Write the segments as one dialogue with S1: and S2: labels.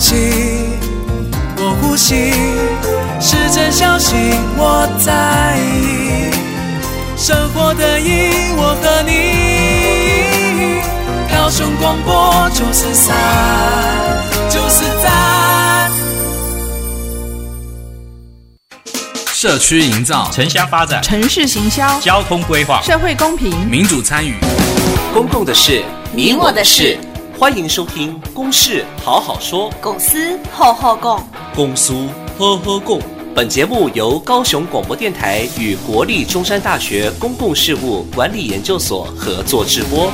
S1: 气，我呼吸，是真相信我在意。生活的意义，我和你。高雄广播九四三，九四三。
S2: 社区营造、
S3: 城乡发展、
S4: 城市行销、
S3: 交通规划、
S4: 社会公平、
S2: 民主参与、
S5: 公共的事、你我的事。欢迎收听《公事好好说》，
S6: 公司好好讲，
S5: 公司呵呵共。本节目由高雄广播电台与国立中山大学公共事务管理研究所合作制播。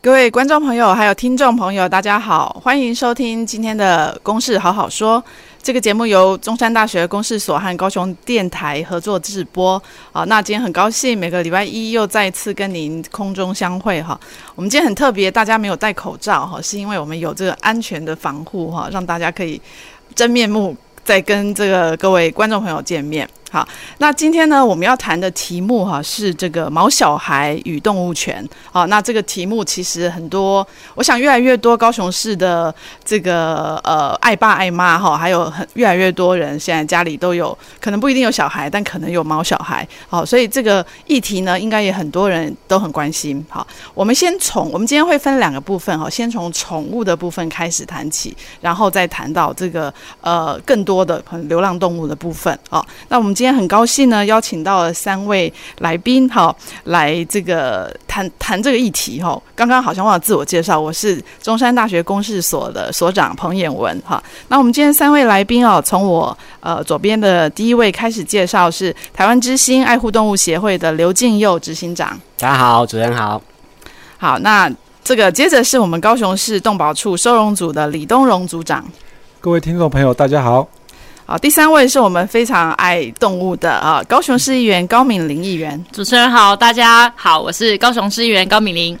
S4: 各位观众朋友，还有听众朋友，大家好，欢迎收听今天的《公事好好说》。这个节目由中山大学公事所和高雄电台合作制播。好，那今天很高兴，每个礼拜一又再次跟您空中相会哈。我们今天很特别，大家没有戴口罩哈，是因为我们有这个安全的防护哈，让大家可以真面目再跟这个各位观众朋友见面。好，那今天呢，我们要谈的题目哈是这个毛小孩与动物权。好，那这个题目其实很多，我想越来越多高雄市的这个呃爱爸爱妈哈，还有很越来越多人现在家里都有，可能不一定有小孩，但可能有毛小孩。好，所以这个议题呢，应该也很多人都很关心。好，我们先从我们今天会分两个部分哈，先从宠物的部分开始谈起，然后再谈到这个呃更多的可能流浪动物的部分。好，那我们今今天很高兴呢，邀请到了三位来宾哈，来这个谈谈这个议题哈。刚刚好像忘了自我介绍，我是中山大学公事所的所长彭衍文哈。那我们今天三位来宾哦，从我呃左边的第一位开始介绍是台湾之星爱护动物协会的刘敬佑执行长。
S7: 大家好，主持人好。
S4: 好，那这个接着是我们高雄市动保处收容组的李东荣组长。
S8: 各位听众朋友，大家好。
S4: 好，第三位是我们非常爱动物的啊，高雄市议员高敏玲议员。
S9: 主持人好，大家好，我是高雄市议员高敏玲。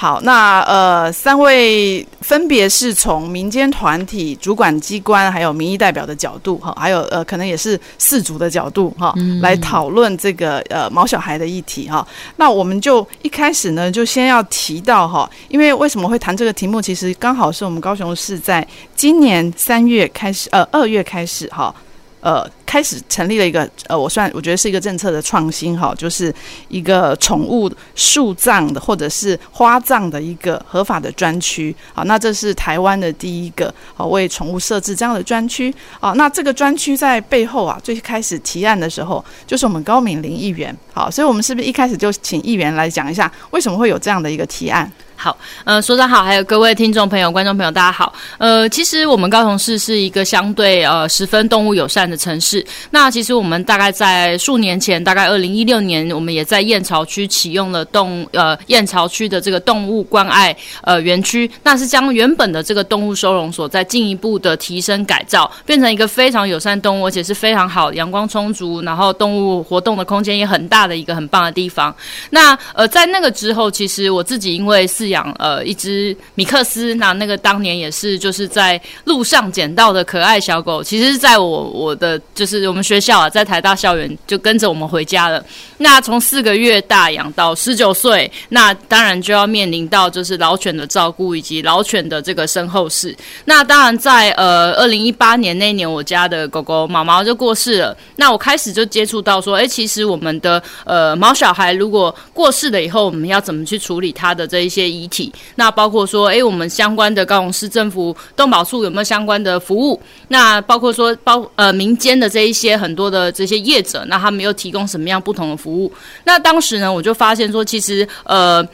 S4: 好，那呃，三位分别是从民间团体、主管机关，还有民意代表的角度，哈，还有呃，可能也是饲主的角度，哈，来讨论这个呃毛小孩的议题，哈。那我们就一开始呢，就先要提到哈，因为为什么会谈这个题目？其实刚好是我们高雄市在今年三月开始，呃，二月开始，哈。呃，开始成立了一个呃，我算我觉得是一个政策的创新哈，就是一个宠物树葬的或者是花葬的一个合法的专区。好，那这是台湾的第一个好为宠物设置这样的专区。好，那这个专区在背后啊，最开始提案的时候就是我们高敏玲议员。好，所以我们是不是一开始就请议员来讲一下为什么会有这样的一个提案？
S9: 好，呃，所长好，还有各位听众朋友、观众朋友，大家好。呃，其实我们高雄市是一个相对呃十分动物友善的城市。那其实我们大概在数年前，大概二零一六年，我们也在燕巢区启用了动呃燕巢区的这个动物关爱呃园区，那是将原本的这个动物收容所再进一步的提升改造，变成一个非常友善动物，而且是非常好阳光充足，然后动物活动的空间也很大的一个很棒的地方。那呃在那个之后，其实我自己因为是养呃一只米克斯，那那个当年也是就是在路上捡到的可爱小狗，其实是在我我的就是我们学校啊，在台大校园就跟着我们回家了。那从四个月大养到十九岁，那当然就要面临到就是老犬的照顾以及老犬的这个身后事。那当然在呃二零一八年那年，我家的狗狗毛毛就过世了。那我开始就接触到说，哎，其实我们的呃毛小孩如果过世了以后，我们要怎么去处理它的这一些遗体？那包括说，诶，我们相关的高雄市政府动保处有没有相关的服务？那包括说，包呃民间的这一些很多的这些业者，那他们又提供什么样不同的服务？那当时呢，我就发现说，其实呃，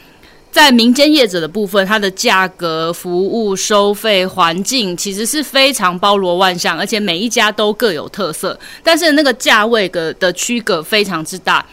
S9: 在民间业者的部分，它的价格、服务、收费、环境，其实是非常包罗万象，而且每一家都各有特色，但是那个价位的的区隔非常之大。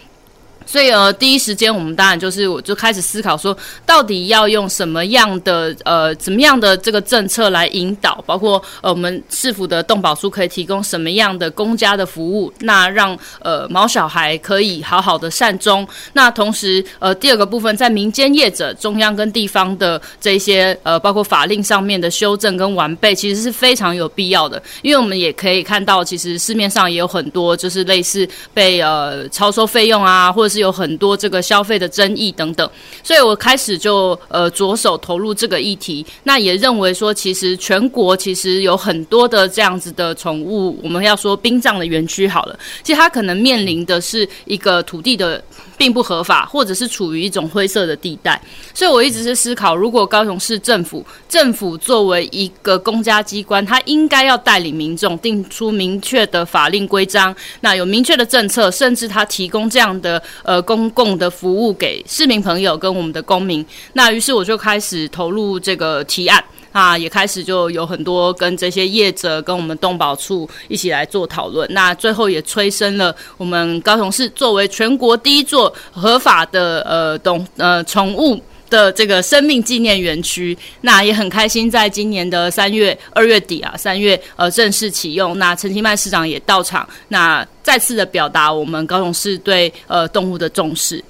S9: 所以呃，第一时间我们当然就是我就开始思考说，到底要用什么样的呃怎么样的这个政策来引导，包括呃我们市府的动保处可以提供什么样的公家的服务，那让呃毛小孩可以好好的善终。那同时呃第二个部分，在民间业者、中央跟地方的这些呃包括法令上面的修正跟完备，其实是非常有必要的，因为我们也可以看到，其实市面上也有很多就是类似被呃超收费用啊，或者是有很多这个消费的争议等等，所以我开始就呃着手投入这个议题。那也认为说，其实全国其实有很多的这样子的宠物，我们要说殡葬的园区好了，其实它可能面临的是一个土地的并不合法，或者是处于一种灰色的地带。所以我一直是思考，如果高雄市政府政府作为一个公家机关，它应该要带领民众定出明确的法令规章，那有明确的政策，甚至它提供这样的呃公共的服务给市民朋友跟我们的公民。那于是我就开始投入这个提案。啊，也开始就有很多跟这些业者、跟我们动保处一起来做讨论。那最后也催生了我们高雄市作为全国第一座合法的呃动呃宠物的这个生命纪念园区。那也很开心，在今年的三月二月底啊，三月呃正式启用。那陈其迈市长也到场，那再次的表达我们高雄市对呃动物的重视。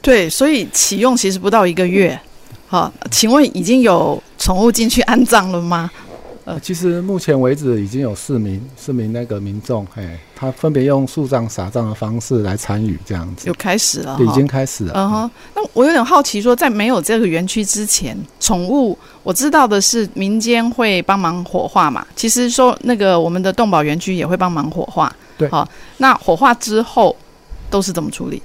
S4: 对，所以启用其实不到一个月。好，请问已经有宠物进去安葬了吗？
S8: 呃，其实目前为止已经有四名四名那个民众，哎，他分别用树葬、撒葬的方式来参与这样子。
S4: 有开始了，
S8: 对，已经开始了。
S4: 嗯哼，那我有点好奇说，说在没有这个园区之前，宠物我知道的是民间会帮忙火化嘛？其实说那个我们的动保园区也会帮忙火化。
S8: 对，
S4: 好，那火化之后都是怎么处理？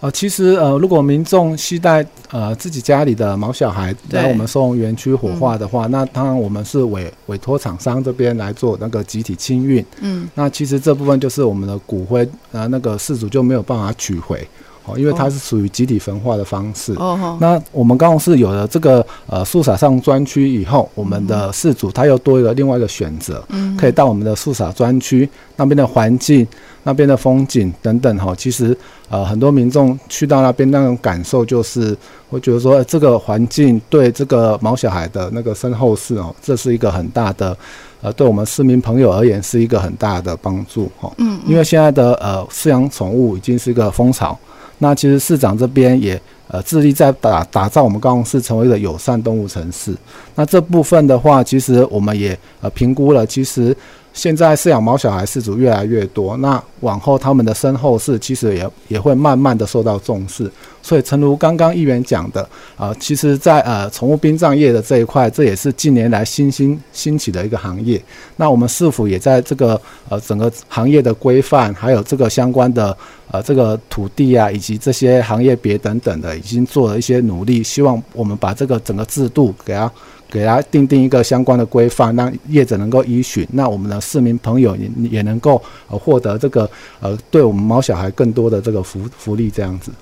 S8: 呃，其实呃，如果民众携带呃自己家里的毛小孩来我们收容园区火化的话，嗯、那当然我们是委委托厂商这边来做那个集体清运。嗯，那其实这部分就是我们的骨灰，呃，那个事主就没有办法取回哦，因为它是属于集体焚化的方式。哦，那我们高雄市有了这个呃树撒上专区以后，我们的事主他又多一个另外一个选择，嗯，可以到我们的素撒专区那边的环境。那边的风景等等哈，其实呃很多民众去到那边那种感受就是，我觉得说这个环境对这个毛小孩的那个身后事哦，这是一个很大的呃，对我们市民朋友而言是一个很大的帮助哈。嗯，因为现在的呃饲养宠物已经是一个风潮，那其实市长这边也呃致力在打打造我们高雄市成为一个友善动物城市。那这部分的话，其实我们也呃评估了，其实。现在饲养猫小孩事主越来越多，那往后他们的身后事其实也也会慢慢的受到重视。所以，诚如刚刚议员讲的，啊、呃，其实在呃宠物殡葬业的这一块，这也是近年来新兴兴起的一个行业。那我们市府也在这个呃整个行业的规范，还有这个相关的呃这个土地啊，以及这些行业别等等的，已经做了一些努力，希望我们把这个整个制度给它。给他定定一个相关的规范，让业者能够依循，那我们的市民朋友也也能够呃获得这个呃对我们猫小孩更多的这个福福利这样子。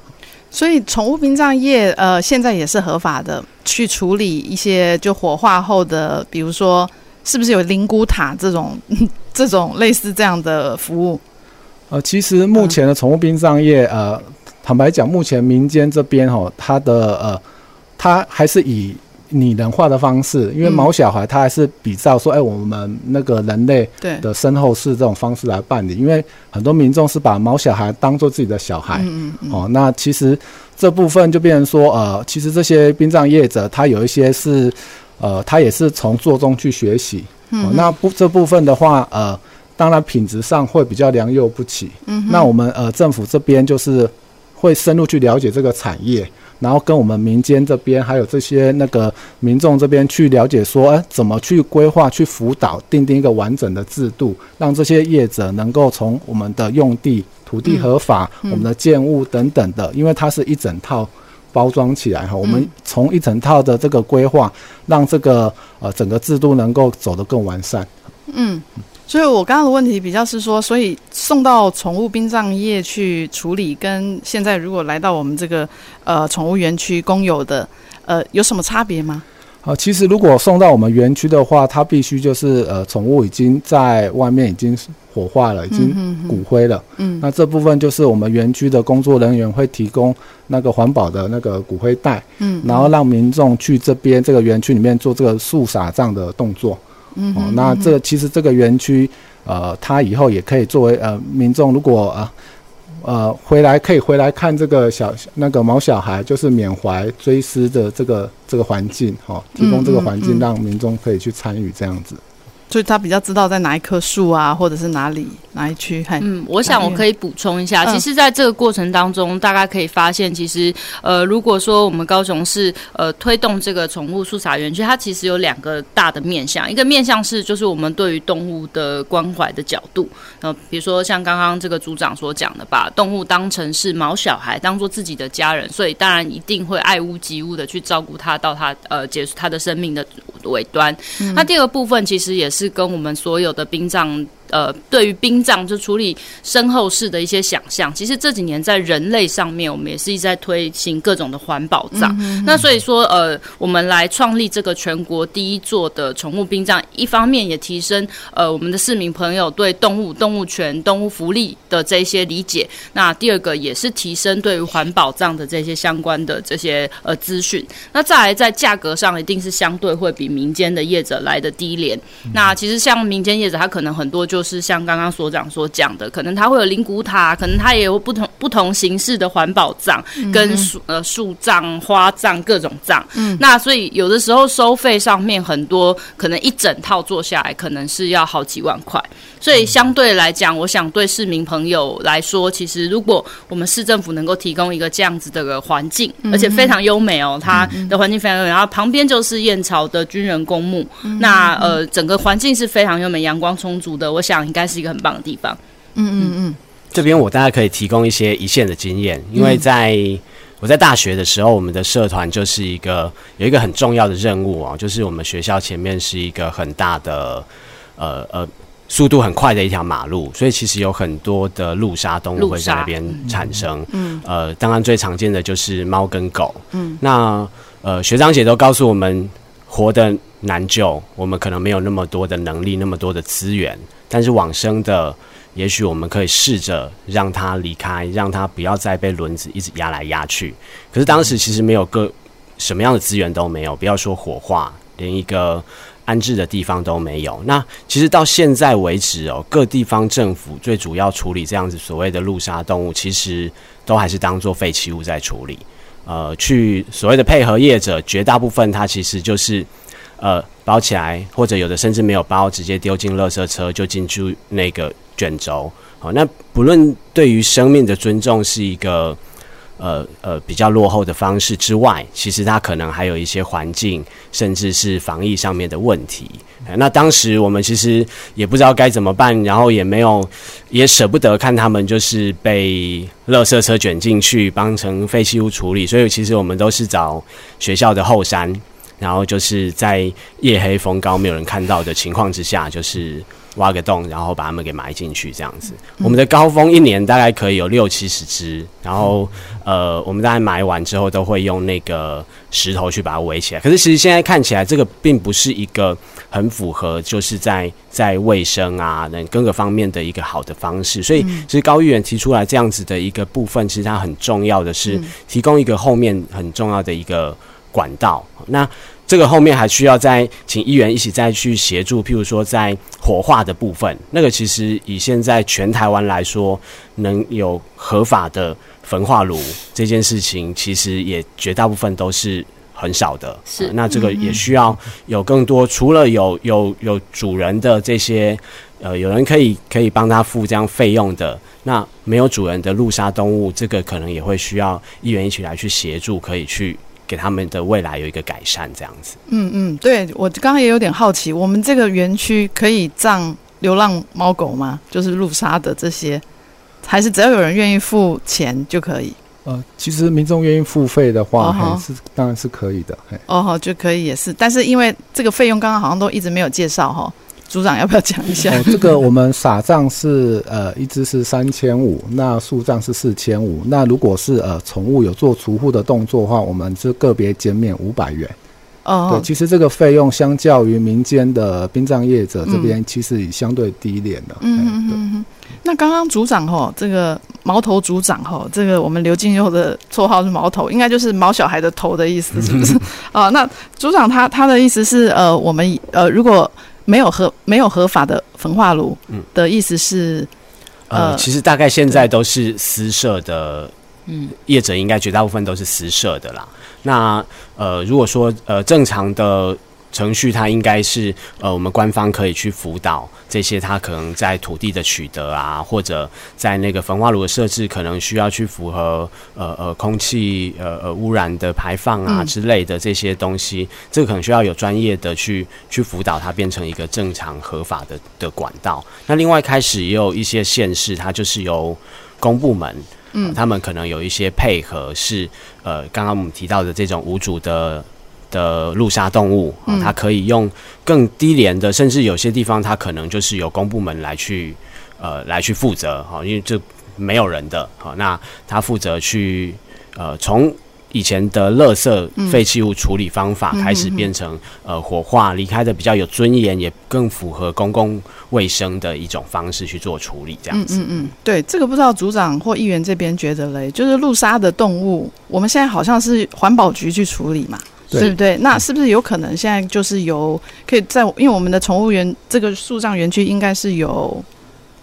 S4: 所以宠物殡葬业呃现在也是合法的，去处理一些就火化后的，比如说是不是有灵骨塔这种 这种类似这样的服务？
S8: 呃，其实目前的宠物殡葬业呃，坦白讲，目前民间这边哈，它的呃，它还是以。拟人化的方式，因为毛小孩他还是比照说，哎、嗯，我们那个人类的身后事这种方式来办理。因为很多民众是把毛小孩当做自己的小孩，嗯嗯嗯哦，那其实这部分就变成说，呃，其实这些殡葬业者他有一些是，呃，他也是从做中去学习。嗯、哦，那不这部分的话，呃，当然品质上会比较良莠不齐。嗯，那我们呃政府这边就是会深入去了解这个产业。然后跟我们民间这边，还有这些那个民众这边去了解，说，哎，怎么去规划、去辅导、定定一个完整的制度，让这些业者能够从我们的用地、土地合法、嗯嗯、我们的建物等等的，因为它是一整套包装起来哈。我们从一整套的这个规划，让这个呃整个制度能够走得更完善。嗯。
S4: 所以，我刚刚的问题比较是说，所以送到宠物殡葬业去处理，跟现在如果来到我们这个呃宠物园区公有的，呃，有什么差别吗？
S8: 啊、呃，其实如果送到我们园区的话，它必须就是呃宠物已经在外面已经火化了，已经骨灰了。嗯，嗯，那这部分就是我们园区的工作人员会提供那个环保的那个骨灰袋，嗯，然后让民众去这边这个园区里面做这个树撒葬的动作。嗯，哦，那这其实这个园区，呃，它以后也可以作为呃民众如果呃呃回来可以回来看这个小那个毛小孩，就是缅怀追思的这个这个环境，哈、哦，提供这个环境让民众可以去参与这样子。
S4: 所以他比较知道在哪一棵树啊，或者是哪里哪一区？
S9: 嗯，我想我可以补充一下，其实在这个过程当中，大家可以发现，其实呃，如果说我们高雄市呃推动这个宠物 supsa 园区，它其实有两个大的面向，一个面向是就是我们对于动物的关怀的角度，呃，比如说像刚刚这个组长所讲的，把动物当成是毛小孩，当做自己的家人，所以当然一定会爱屋及乌的去照顾它到它呃结束它的生命的尾端。嗯、那第二个部分其实也是是跟我们所有的殡葬。呃，对于殡葬就处理身后事的一些想象，其实这几年在人类上面，我们也是一直在推行各种的环保葬。嗯、那所以说，呃，我们来创立这个全国第一座的宠物殡葬，一方面也提升呃我们的市民朋友对动物、动物权、动物福利的这些理解。那第二个也是提升对于环保葬的这些相关的这些呃资讯。那再来在价格上，一定是相对会比民间的业者来的低廉。嗯、那其实像民间业者，他可能很多就。是像刚刚所长所讲的，可能它会有灵骨塔，可能它也有不同不同形式的环保葬，跟树呃树葬、花葬各种葬。嗯，那所以有的时候收费上面很多，可能一整套做下来，可能是要好几万块。所以相对来讲，我想对市民朋友来说，其实如果我们市政府能够提供一个这样子的环境，而且非常优美哦，它的环境非常优美，然后旁边就是燕巢的军人公墓，那呃整个环境是非常优美、阳光充足的，我想应该是一个很棒的地方。嗯嗯嗯，
S3: 这边我大概可以提供一些一线的经验，因为在我在大学的时候，我们的社团就是一个有一个很重要的任务啊，就是我们学校前面是一个很大的呃呃。速度很快的一条马路，所以其实有很多的路杀动物会在那边产生。嗯，呃，当然最常见的就是猫跟狗。嗯，那呃学长姐都告诉我们，活得难救，我们可能没有那么多的能力，那么多的资源，但是往生的，也许我们可以试着让他离开，让他不要再被轮子一直压来压去。可是当时其实没有个什么样的资源都没有，不要说火化，连一个。安置的地方都没有。那其实到现在为止哦，各地方政府最主要处理这样子所谓的陆杀动物，其实都还是当做废弃物在处理。呃，去所谓的配合业者，绝大部分它其实就是呃包起来，或者有的甚至没有包，直接丢进垃圾车就进去那个卷轴。好，那不论对于生命的尊重是一个。呃呃，比较落后的方式之外，其实它可能还有一些环境，甚至是防疫上面的问题。那当时我们其实也不知道该怎么办，然后也没有，也舍不得看他们就是被垃圾车卷进去，当成废弃物处理，所以其实我们都是找学校的后山，然后就是在夜黑风高、没有人看到的情况之下，就是。挖个洞，然后把它们给埋进去，这样子。我们的高峰一年大概可以有六七十只，然后呃，我们大概埋完之后都会用那个石头去把它围起来。可是其实现在看起来，这个并不是一个很符合，就是在在卫生啊等各个方面的一个好的方式。所以其实高议员提出来这样子的一个部分，其实它很重要的是提供一个后面很重要的一个管道。那这个后面还需要再请议员一起再去协助，譬如说在火化的部分，那个其实以现在全台湾来说，能有合法的焚化炉这件事情，其实也绝大部分都是很少的。是，那这个也需要有更多，除了有有有主人的这些，呃，有人可以可以帮他付这样费用的，那没有主人的路杀动物，这个可能也会需要议员一起来去协助，可以去。给他们的未来有一个改善，这样子。
S4: 嗯嗯，对，我刚刚也有点好奇，我们这个园区可以葬流浪猫狗吗？就是路杀的这些，还是只要有人愿意付钱就可以？
S8: 呃，其实民众愿意付费的话，是当然是可以的。
S4: 哦，好，就可以也是，但是因为这个费用刚刚好像都一直没有介绍哈。组长要不要讲一下？
S8: 哦，这个我们撒葬是呃一只是三千五，那树葬是四千五。那如果是呃宠物有做除户的动作的话，我们是个别减免五百元。哦，对，其实这个费用相较于民间的殡葬业者这边，其实已相对低廉了。嗯嗯嗯嗯。
S4: 那刚刚组长吼，这个毛头组长吼，这个我们刘静佑的绰号是毛头，应该就是毛小孩的头的意思，是不是？啊、哦，那组长他他的意思是呃，我们呃如果。没有合没有合法的焚化炉，嗯，的意思是，
S3: 嗯、呃，其实大概现在都是私设的，嗯，业者应该绝大部分都是私设的啦。那呃，如果说呃正常的程序它应该是呃，我们官方可以去辅导这些，它可能在土地的取得啊，或者在那个焚化炉的设置，可能需要去符合呃呃空气呃呃污染的排放啊之类的这些东西，嗯、这个可能需要有专业的去去辅导它变成一个正常合法的的管道。那另外开始也有一些县市，它就是由公部门，嗯、呃，他们可能有一些配合是呃，刚刚我们提到的这种无主的。的路杀动物啊，它可以用更低廉的，甚至有些地方它可能就是由公部门来去呃来去负责哈，因为这没有人的哈，那他负责去呃从以前的垃圾废弃物处理方法开始变成呃火化，离开的比较有尊严，也更符合公共卫生的一种方式去做处理，这样子。嗯嗯嗯，
S4: 对，这个不知道组长或议员这边觉得嘞，就是路杀的动物，我们现在好像是环保局去处理嘛。对不对？那是不是有可能现在就是有可以在，因为我们的宠物园这个树葬园区应该是有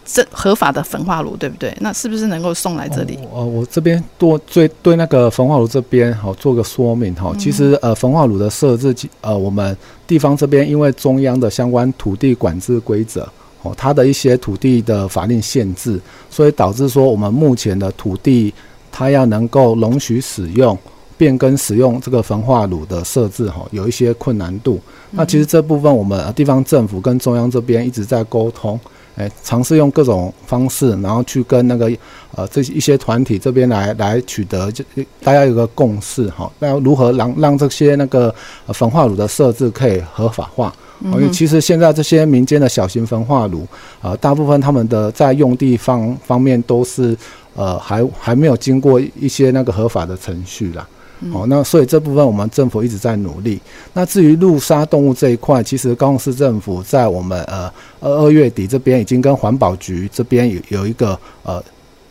S4: 这合法的焚化炉，对不对？那是不是能够送来这里？
S8: 哦，我这边多对对那个焚化炉这边好做个说明哈。其实呃，焚化炉的设置呃，我们地方这边因为中央的相关土地管制规则哦，它的一些土地的法令限制，所以导致说我们目前的土地它要能够容许使用。变更使用这个焚化炉的设置哈，有一些困难度。那其实这部分我们地方政府跟中央这边一直在沟通，诶，尝试用各种方式，然后去跟那个呃这一些团体这边来来取得，就大家有个共识哈。那如何让让这些那个焚化炉的设置可以合法化？因为其实现在这些民间的小型焚化炉，呃，大部分他们的在用地方方面都是呃还还没有经过一些那个合法的程序啦。哦，那所以这部分我们政府一直在努力。那至于路杀动物这一块，其实高雄市政府在我们呃二二月底这边已经跟环保局这边有有一个呃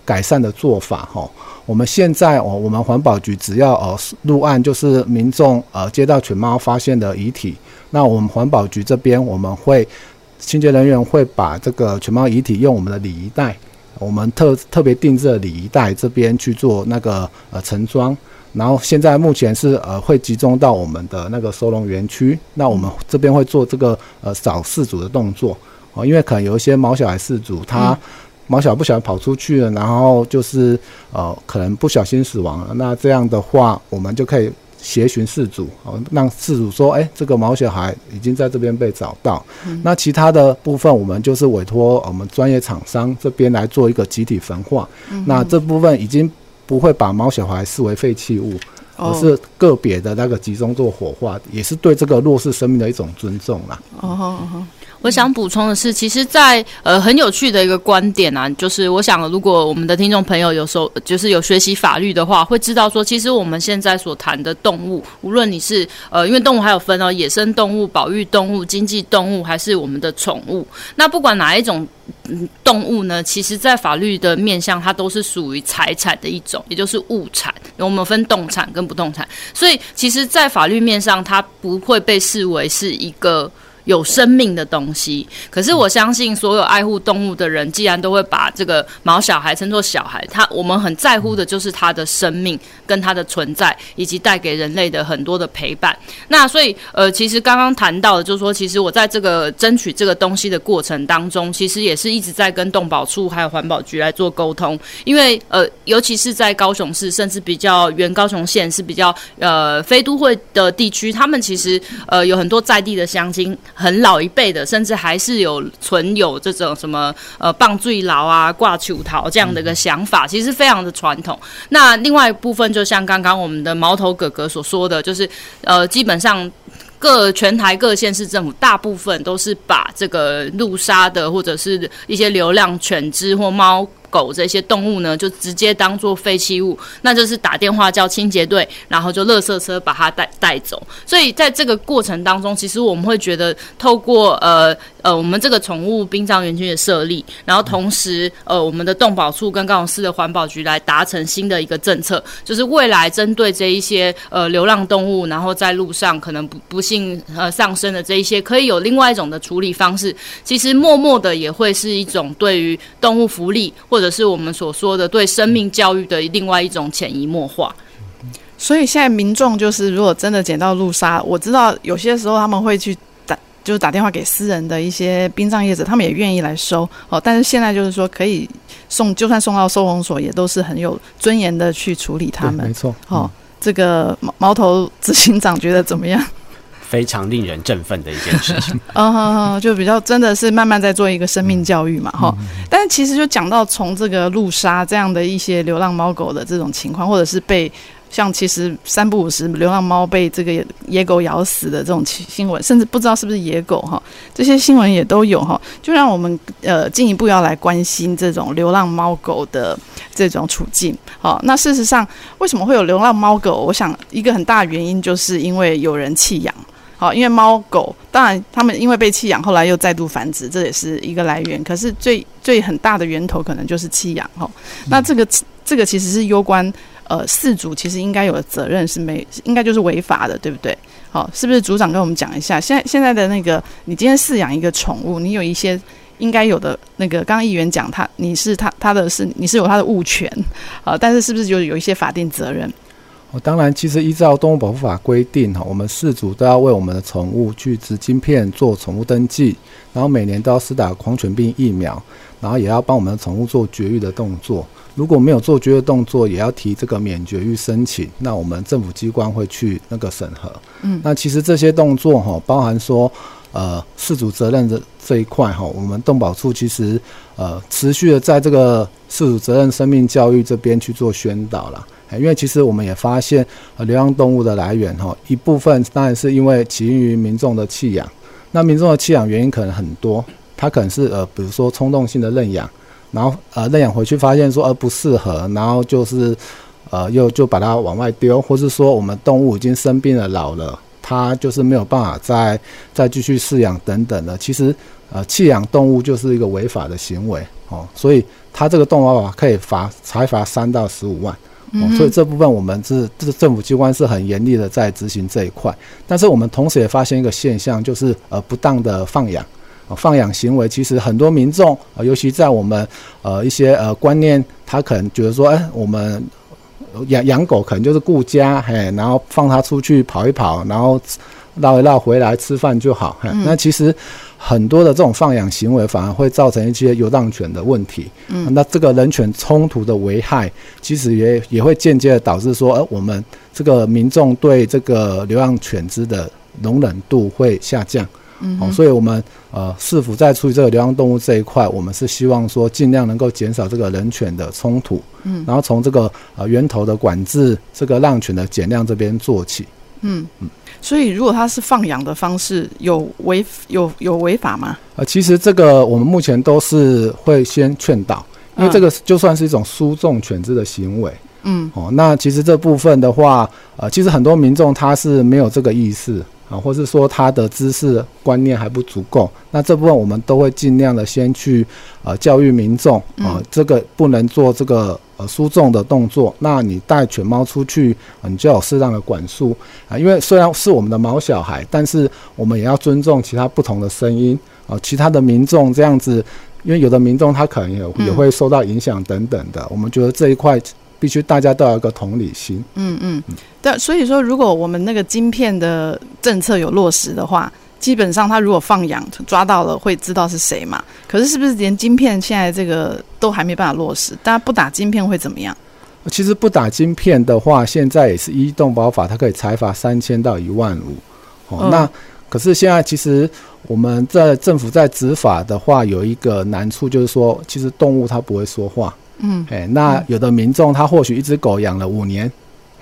S8: 改善的做法哈。我们现在哦，我们环保局只要呃入案，就是民众呃接到犬猫发现的遗体，那我们环保局这边我们会清洁人员会把这个犬猫遗体用我们的礼仪袋，我们特特别定制的礼仪袋这边去做那个呃盛装。然后现在目前是呃会集中到我们的那个收容园区，那我们这边会做这个呃找饲主的动作哦，因为可能有一些毛小孩饲主他毛小孩不小心跑出去了，然后就是呃可能不小心死亡了，那这样的话我们就可以协寻饲主哦，让饲主说哎这个毛小孩已经在这边被找到，那其他的部分我们就是委托我们专业厂商这边来做一个集体焚化，那这部分已经。不会把猫小孩视为废弃物，而是个别的那个集中做火化，也是对这个弱势生命的一种尊重啦。哦哦哦。
S9: 我想补充的是，其实在，在呃很有趣的一个观点啊，就是我想，如果我们的听众朋友有时候就是有学习法律的话，会知道说，其实我们现在所谈的动物，无论你是呃，因为动物还有分哦，野生动物、保育动物、经济动物，还是我们的宠物，那不管哪一种嗯动物呢，其实在法律的面向，它都是属于财产的一种，也就是物产。我们分动产跟不动产，所以其实，在法律面上，它不会被视为是一个。有生命的东西，可是我相信所有爱护动物的人，既然都会把这个毛小孩称作小孩，他我们很在乎的就是他的生命。跟它的存在，以及带给人类的很多的陪伴。那所以，呃，其实刚刚谈到的，就是说，其实我在这个争取这个东西的过程当中，其实也是一直在跟动保处还有环保局来做沟通，因为呃，尤其是在高雄市，甚至比较原高雄县是比较呃非都会的地区，他们其实呃有很多在地的乡亲。很老一辈的，甚至还是有存有这种什么呃棒坠牢啊、挂球桃这样的一个想法，其实非常的传统。那另外一部分，就就像刚刚我们的毛头哥哥所说的，就是呃，基本上各全台各县市政府大部分都是把这个路杀的或者是一些流浪犬只或猫。狗这些动物呢，就直接当做废弃物，那就是打电话叫清洁队，然后就垃圾车把它带带走。所以在这个过程当中，其实我们会觉得，透过呃呃我们这个宠物殡葬园区的设立，然后同时呃我们的动保处跟高雄市的环保局来达成新的一个政策，就是未来针对这一些呃流浪动物，然后在路上可能不不幸呃丧生的这一些，可以有另外一种的处理方式。其实默默的也会是一种对于动物福利或者是我们所说的对生命教育的另外一种潜移默化。
S4: 所以现在民众就是，如果真的捡到路杀，我知道有些时候他们会去，就是打电话给私人的一些殡葬业者，他们也愿意来收哦。但是现在就是说，可以送，就算送到收容所，也都是很有尊严的去处理他们。
S8: 没错。
S4: 哦，嗯、这个毛毛头执行长觉得怎么样？
S3: 非常令人振奋的一件事情。
S4: 嗯哼哼，就比较真的是慢慢在做一个生命教育嘛，哈、嗯。但是其实就讲到从这个路杀这样的一些流浪猫狗的这种情况，或者是被像其实三不五时流浪猫被这个野狗咬死的这种新闻，甚至不知道是不是野狗哈，这些新闻也都有哈，就让我们呃进一步要来关心这种流浪猫狗的这种处境。好，那事实上为什么会有流浪猫狗？我想一个很大原因就是因为有人弃养。好，因为猫狗当然他们因为被弃养，后来又再度繁殖，这也是一个来源。可是最最很大的源头可能就是弃养哈。那这个这个其实是攸关呃饲主其实应该有的责任是没应该就是违法的，对不对？好，是不是组长跟我们讲一下？现在现在的那个你今天饲养一个宠物，你有一些应该有的那个，刚刚议员讲他你是他他的是你是有他的物权 啊，但是是不是就有一些法定责任？
S8: 哦，当然，其实依照动物保护法规定，哈，我们饲主都要为我们的宠物去植晶片做宠物登记，然后每年都要施打狂犬病疫苗，然后也要帮我们的宠物做绝育的动作。如果没有做绝育动作，也要提这个免绝育申请，那我们政府机关会去那个审核。嗯，那其实这些动作哈，包含说，呃，事主责任的这一块哈，我们动保处其实呃持续的在这个事主责任生命教育这边去做宣导了。因为其实我们也发现，呃，流浪动物的来源哈，一部分当然是因为起因于民众的弃养。那民众的弃养原因可能很多，它可能是呃，比如说冲动性的认养，然后呃认养回去发现说呃不适合，然后就是呃又就把它往外丢，或是说我们动物已经生病了老了，它就是没有办法再再继续饲养等等的。其实呃弃养动物就是一个违法的行为哦，所以它这个动物法可以罚才罚三到十五万。哦，所以这部分我们是这个政府机关是很严厉的在执行这一块，但是我们同时也发现一个现象，就是呃不当的放养，放养行为其实很多民众，尤其在我们呃一些呃观念，他可能觉得说，哎，我们养养狗可能就是顾家，嘿，然后放它出去跑一跑，然后绕一绕回来吃饭就好，嘿，那其实。很多的这种放养行为反而会造成一些游荡犬的问题，嗯，那这个人犬冲突的危害，其实也也会间接的导致说，呃，我们这个民众对这个流浪犬只的容忍度会下降，嗯，哦，所以我们呃，市府在处理这个流浪动物这一块，我们是希望说尽量能够减少这个人犬的冲突，嗯，然后从这个呃源头的管制，这个浪犬的减量这边做起，嗯嗯。
S4: 所以，如果他是放养的方式，有违有有违法吗？
S8: 呃，其实这个我们目前都是会先劝导，因为这个就算是一种输送犬只的行为。嗯，哦，那其实这部分的话，呃，其实很多民众他是没有这个意识。啊，或是说他的知识观念还不足够，那这部分我们都会尽量的先去呃教育民众啊、呃，这个不能做这个呃输送的动作。那你带犬猫出去，呃、你就要有适当的管束啊、呃，因为虽然是我们的毛小孩，但是我们也要尊重其他不同的声音啊、呃，其他的民众这样子，因为有的民众他可能也也会受到影响等等的，我们觉得这一块。必须大家都要一个同理心。嗯嗯，
S4: 对，所以说，如果我们那个晶片的政策有落实的话，基本上他如果放养抓到了，会知道是谁嘛。可是是不是连晶片现在这个都还没办法落实？大家不打晶片会怎么样？
S8: 其实不打晶片的话，现在也是一动保法，它可以裁罚三千到一万五。哦，那可是现在其实我们在政府在执法的话，有一个难处，就是说，其实动物它不会说话。嗯，哎，那有的民众他或许一只狗养了五年，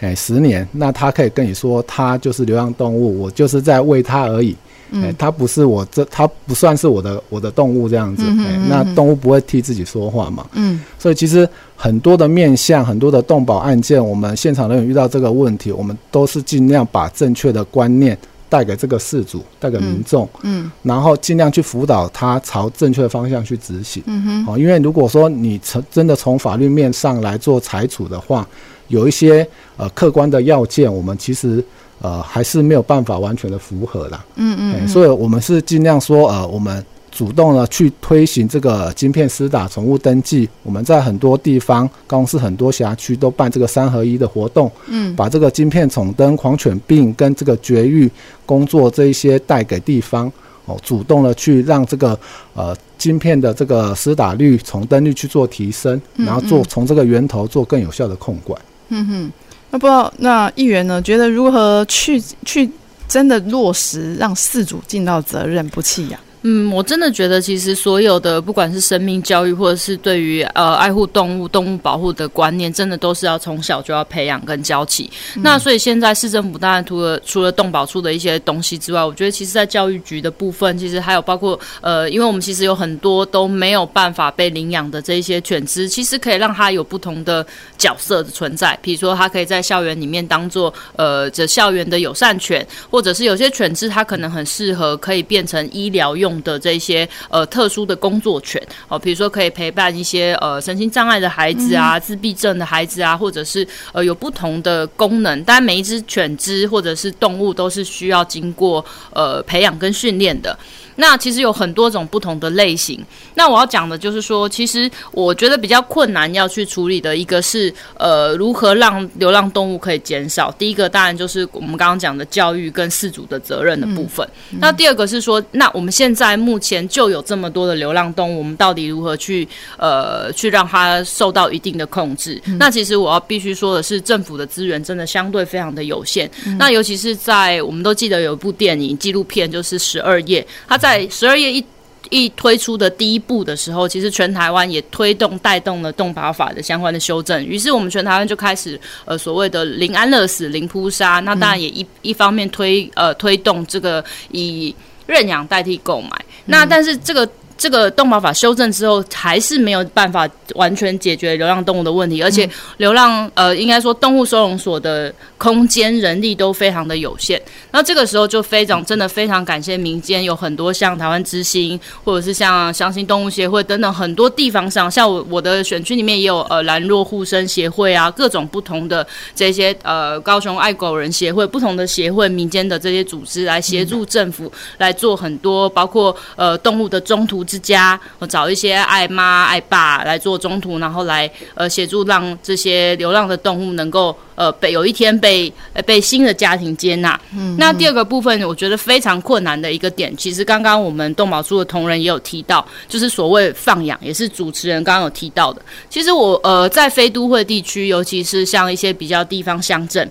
S8: 哎，十年，那他可以跟你说，他就是流浪动物，我就是在喂它而已，哎，它不是我这，它不算是我的我的动物这样子，哎，那动物不会替自己说话嘛，嗯，所以其实很多的面向，很多的动保案件，我们现场人员遇到这个问题，我们都是尽量把正确的观念。带给这个事主，带给民众，嗯，嗯，然后尽量去辅导他朝正确的方向去执行，嗯哼，好，因为如果说你从真的从法律面上来做裁处的话，有一些呃客观的要件，我们其实呃还是没有办法完全的符合啦，嗯嗯，嗯，所以我们是尽量说呃我们主动的去推行这个晶片施打宠物登记。我们在很多地方，高雄市很多辖区都办这个三合一的活动，嗯，把这个晶片宠登狂犬病跟这个绝育工作这一些带给地方。哦，主动的去让这个呃晶片的这个施打率、宠登率去做提升，然后做从这个源头做更有效的控管。
S4: 嗯哼，那不知道那议员呢，觉得如何去去真的落实让饲主尽到责任不弃养？
S9: 嗯，我真的觉得，其实所有的不管是生命教育，或者是对于呃爱护动物、动物保护的观念，真的都是要从小就要培养跟教起。嗯、那所以现在市政府当然除了除了动保处的一些东西之外，我觉得其实在教育局的部分，其实还有包括呃，因为我们其实有很多都没有办法被领养的这一些犬只，其实可以让它有不同的角色的存在。比如说，它可以在校园里面当做呃这校园的友善犬，或者是有些犬只它可能很适合可以变成医疗用。的这些呃特殊的工作犬哦，比如说可以陪伴一些呃身心障碍的孩子啊、自闭症的孩子啊，或者是呃有不同的功能。当然，每一只犬只或者是动物都是需要经过呃培养跟训练的。那其实有很多种不同的类型。那我要讲的就是说，其实我觉得比较困难要去处理的一个是，呃，如何让流浪动物可以减少。第一个当然就是我们刚刚讲的教育跟饲主的责任的部分。嗯嗯、那第二个是说，那我们现在目前就有这么多的流浪动物，我们到底如何去呃去让它受到一定的控制？嗯、那其实我要必须说的是，政府的资源真的相对非常的有限。嗯、那尤其是在我们都记得有一部电影纪录片，就是《十二夜》，它在在十二月一一推出的第一步的时候，其实全台湾也推动带动了动保法的相关的修正，于是我们全台湾就开始呃所谓的零安乐死、零扑杀，那当然也一一方面推呃推动这个以认养代替购买，那但是这个。这个动保法修正之后，还是没有办法完全解决流浪动物的问题，而且流浪呃，应该说动物收容所的空间、人力都非常的有限。那这个时候就非常真的非常感谢民间有很多像台湾之星，或者是像相信动物协会等等很多地方上，像我我的选区里面也有呃兰若护生协会啊，各种不同的这些呃高雄爱狗人协会不同的协会民间的这些组织来协助政府来做很多包括呃动物的中途之家，我找一些爱妈爱爸来做中途，然后来呃协助让这些流浪的动物能够呃被有一天被呃被新的家庭接纳。嗯，那第二个部分，我觉得非常困难的一个点，其实刚刚我们动保处的同仁也有提到，就是所谓放养，也是主持人刚刚有提到的。其实我呃在非都会地区，尤其是像一些比较地方乡镇。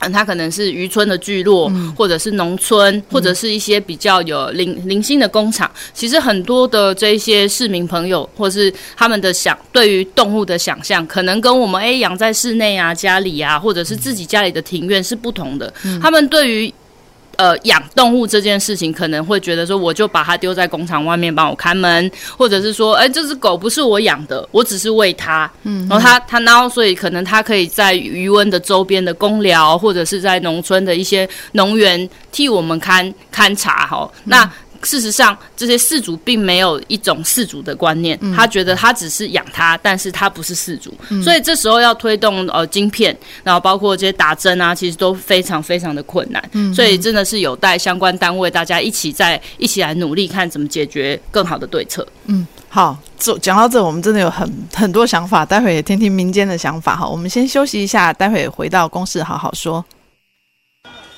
S9: 嗯，它可能是渔村的聚落，或者是农村，或者是一些比较有零零星的工厂。其实很多的这些市民朋友，或是他们的想对于动物的想象，可能跟我们诶养在室内啊、家里啊，或者是自己家里的庭院是不同的。他们对于呃，养动物这件事情可能会觉得说，我就把它丢在工厂外面帮我看门，或者是说，哎，这只狗不是我养的，我只是喂它。嗯，然后它它然后所以可能它可以在余温的周边的公寮，或者是在农村的一些农园替我们看勘察哈。那。事实上，这些饲主并没有一种饲主的观念，他觉得他只是养他，但是他不是饲主。所以这时候要推动呃晶片，然后包括这些打针啊，其实都非常非常的困难。所以真的是有待相关单位大家一起在一起来努力，看怎么解决更好的对策。
S4: 嗯，好，这讲到这，我们真的有很很多想法，待会也听听民间的想法哈。我们先休息一下，待会回到公事好好说。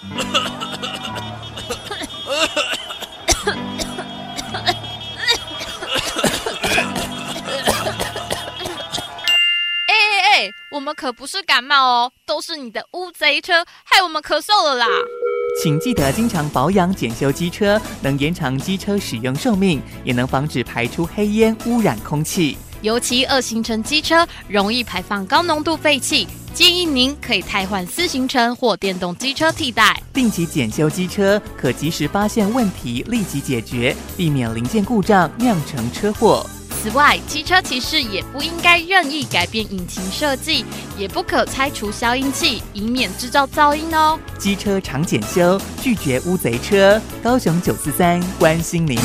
S7: 我们可不是感冒哦，都是你的乌贼车害我们咳嗽了啦！
S10: 请记得经常保养检修机车，能延长机车使用寿命，也能防止排出黑烟污染空气。
S7: 尤其二行程机车容易排放高浓度废气，建议您可以汰换四行程或电动机车替代。
S10: 定期检修机车，可及时发现问题，立即解决，避免零件故障酿成车祸。
S7: 此外，机车骑士也不应该任意改变引擎设计，也不可拆除消音器，以免制造噪音哦。
S10: 机车常检修，拒绝乌贼车。高雄九四三关心您。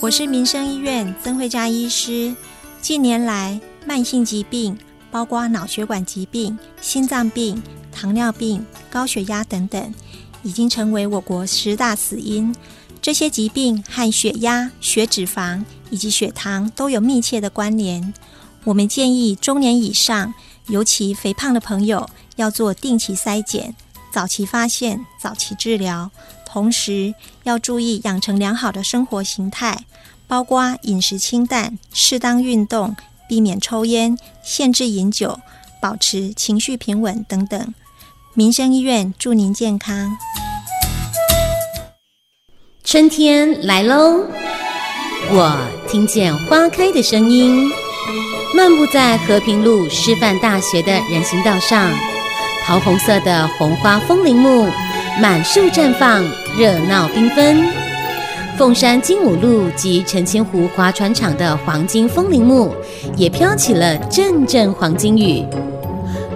S11: 我是民生医院曾慧佳医师。近年来，慢性疾病包括脑血管疾病、心脏病、糖尿病、高血压等等。已经成为我国十大死因。这些疾病和血压、血脂肪以及血糖都有密切的关联。我们建议中年以上，尤其肥胖的朋友，要做定期筛检，早期发现，早期治疗。同时要注意养成良好的生活形态，包括饮食清淡、适当运动、避免抽烟、限制饮酒、保持情绪平稳等等。民生医院祝您健康。
S12: 春天来喽，我听见花开的声音。漫步在和平路师范大学的人行道上，桃红色的红花风铃木满树绽放，热闹缤纷。凤山精武路及澄清湖划船场的黄金风铃木也飘起了阵阵黄金雨，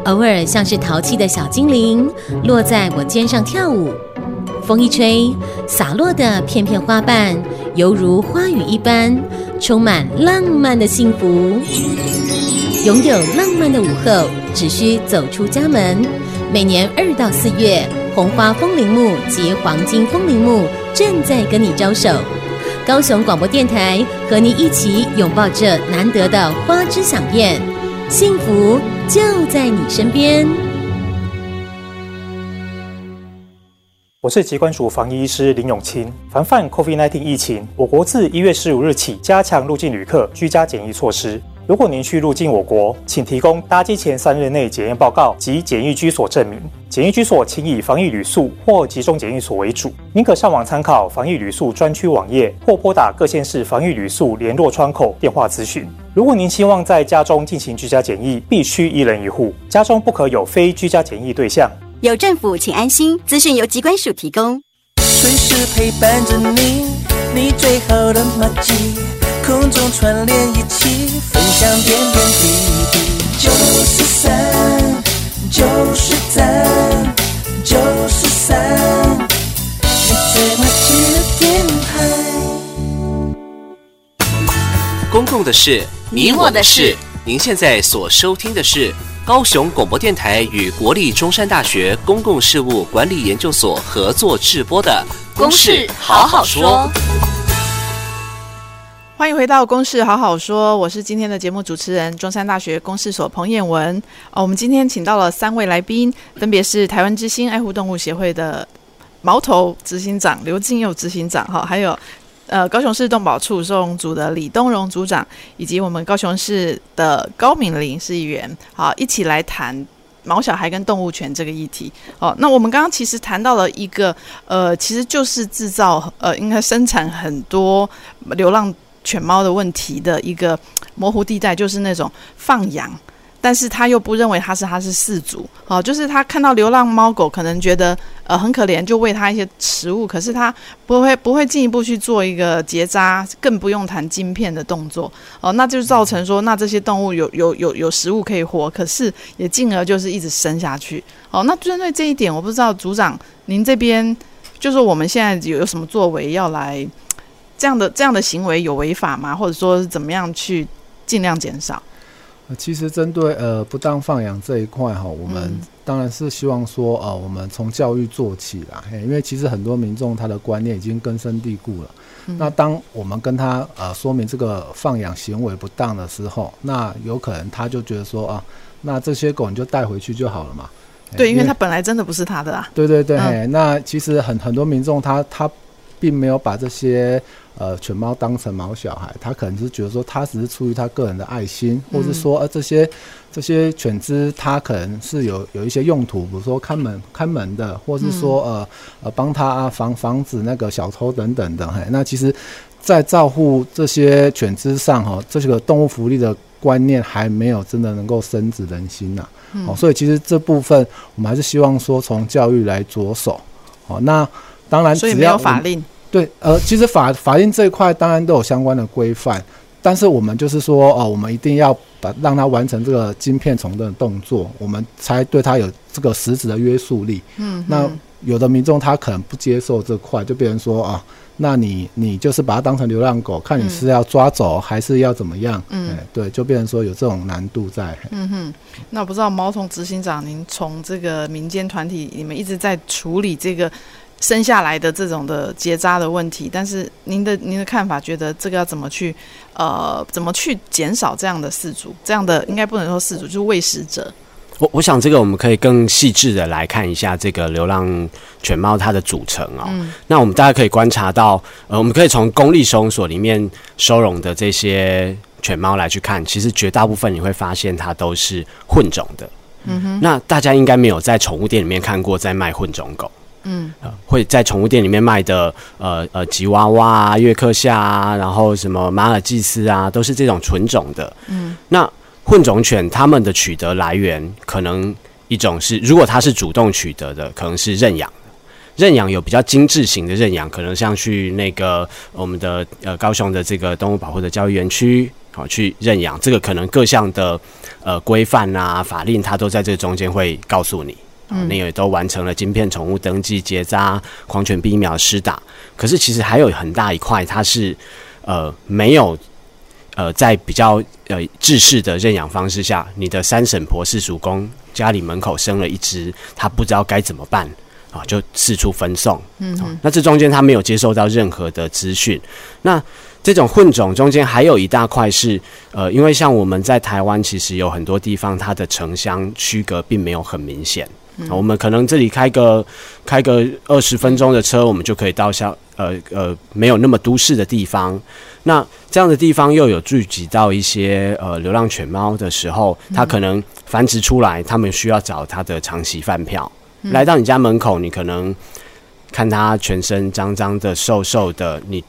S12: 偶尔像是淘气的小精灵落在我肩上跳舞。风一吹，洒落的片片花瓣犹如花雨一般，充满浪漫的幸福。拥有浪漫的午后，只需走出家门。每年二到四月。红花风铃木及黄金风铃木正在跟你招手，高雄广播电台和你一起拥抱这难得的花之饗宴，幸福就在你身边。
S13: 我是疾管署防疫医师林永清。防范 COVID-19 疫情，我国自一月十五日起加强入境旅客居家检疫措施。如果您需入境我国，请提供搭机前三日内检验报告及检疫居所证明。检疫居所请以防疫旅宿或集中检疫所为主。您可上网参考防疫旅宿专区网页，或拨打各县市防疫旅宿联络窗口电话咨询。如果您希望在家中进行居家检疫，必须一人一户，家中不可有非居家检疫对象。
S14: 有政府，请安心。资讯由机关署提供。随时陪伴着你，你最好的马吉。空中串联一起，分享点点滴滴。九十三，九十三，九十三，你最默契的电台。
S5: 公共的事，你我的事。您现在所收听的是高雄广播电台与国立中山大学公共事务管理研究所合作制播的《公事好好说》。
S4: 欢迎回到《公事好好说》，我是今天的节目主持人，中山大学公事所彭燕文。哦，我们今天请到了三位来宾，分别是台湾之星爱护动物协会的毛头执行长刘进佑执行长，哈，还有呃高雄市动保处收容组的李东荣组长，以及我们高雄市的高敏玲市议员，好，一起来谈毛小孩跟动物权这个议题。哦，那我们刚刚其实谈到了一个，呃，其实就是制造，呃，应该生产很多流浪。犬猫的问题的一个模糊地带，就是那种放养，但是他又不认为他是他是饲主，哦，就是他看到流浪猫狗，可能觉得呃很可怜，就喂他一些食物，可是他不会不会进一步去做一个结扎，更不用谈晶片的动作，哦，那就造成说，那这些动物有有有有食物可以活，可是也进而就是一直生下去，哦，那针对这一点，我不知道组长您这边就是我们现在有有什么作为要来。这样的这样的行为有违法吗？或者说怎么样去尽量减少？
S8: 其实针对呃不当放养这一块哈，我们当然是希望说呃我们从教育做起啦，因为其实很多民众他的观念已经根深蒂固了。嗯、那当我们跟他呃说明这个放养行为不当的时候，那有可能他就觉得说啊，那这些狗你就带回去就好了嘛。
S4: 对，因为他本来真的不是他的啊。
S8: 对对对，嗯、那其实很很多民众他他并没有把这些。呃，犬猫当成毛小孩，他可能是觉得说，他只是出于他个人的爱心，或是说，呃，这些这些犬只，他可能是有有一些用途，比如说看门看门的，或是说，呃呃，帮他防防止那个小偷等等的。嘿，那其实，在照顾这些犬只上，哈，这个动物福利的观念还没有真的能够深植人心呐。哦，所以其实这部分我们还是希望说，从教育来着手。哦，那当然，
S4: 所以没有法令。
S8: 对，呃，其实法法令这一块当然都有相关的规范，但是我们就是说，哦、呃，我们一定要把让它完成这个晶片重的动作，我们才对它有这个实质的约束力。嗯，那有的民众他可能不接受这块，就变成说啊，那你你就是把它当成流浪狗，看你是要抓走还是要怎么样？嗯，对，就变成说有这种难度在。
S4: 嗯哼，那我不知道毛彤执行长，您从这个民间团体，你们一直在处理这个生下来的这种的结扎的问题，但是您的您的看法，觉得这个要怎么去呃怎么去减少这样的饲主，这样的应该不能说饲主，就是喂食者。
S3: 我我想这个我们可以更细致的来看一下这个流浪犬猫它的组成啊、哦。嗯、那我们大家可以观察到，呃，我们可以从公立收容所里面收容的这些犬猫来去看，其实绝大部分你会发现它都是混种的。嗯哼。那大家应该没有在宠物店里面看过在卖混种狗。嗯。呃，会在宠物店里面卖的，呃呃，吉娃娃啊、约克夏啊，然后什么马尔济斯啊，都是这种纯种的。嗯。那混种犬，它们的取得来源可能一种是，如果它是主动取得的，可能是认养。认养有比较精致型的认养，可能像去那个我们的呃高雄的这个动物保护的教育园区，好去认养。这个可能各项的呃规范啊法令，它都在这中间会告诉你，嗯，你也都完成了晶片宠物登记、结扎、狂犬病疫苗施打。可是其实还有很大一块，它是呃没有。呃，在比较呃制式的认养方式下，你的三婶婆四叔公家里门口生了一只，他不知道该怎么办啊，就四处分送。嗯哼，那这中间他没有接受到任何的资讯。那这种混种中间还有一大块是呃，因为像我们在台湾，其实有很多地方它的城乡区隔并没有很明显。嗯，我们可能这里开个开个二十分钟的车，我们就可以到像呃呃没有那么都市的地方。那这样的地方又有聚集到一些呃流浪犬猫的时候，它可能繁殖出来，他们需要找它的长期饭票。嗯、来到你家门口，你可能看它全身脏脏的、瘦瘦的。你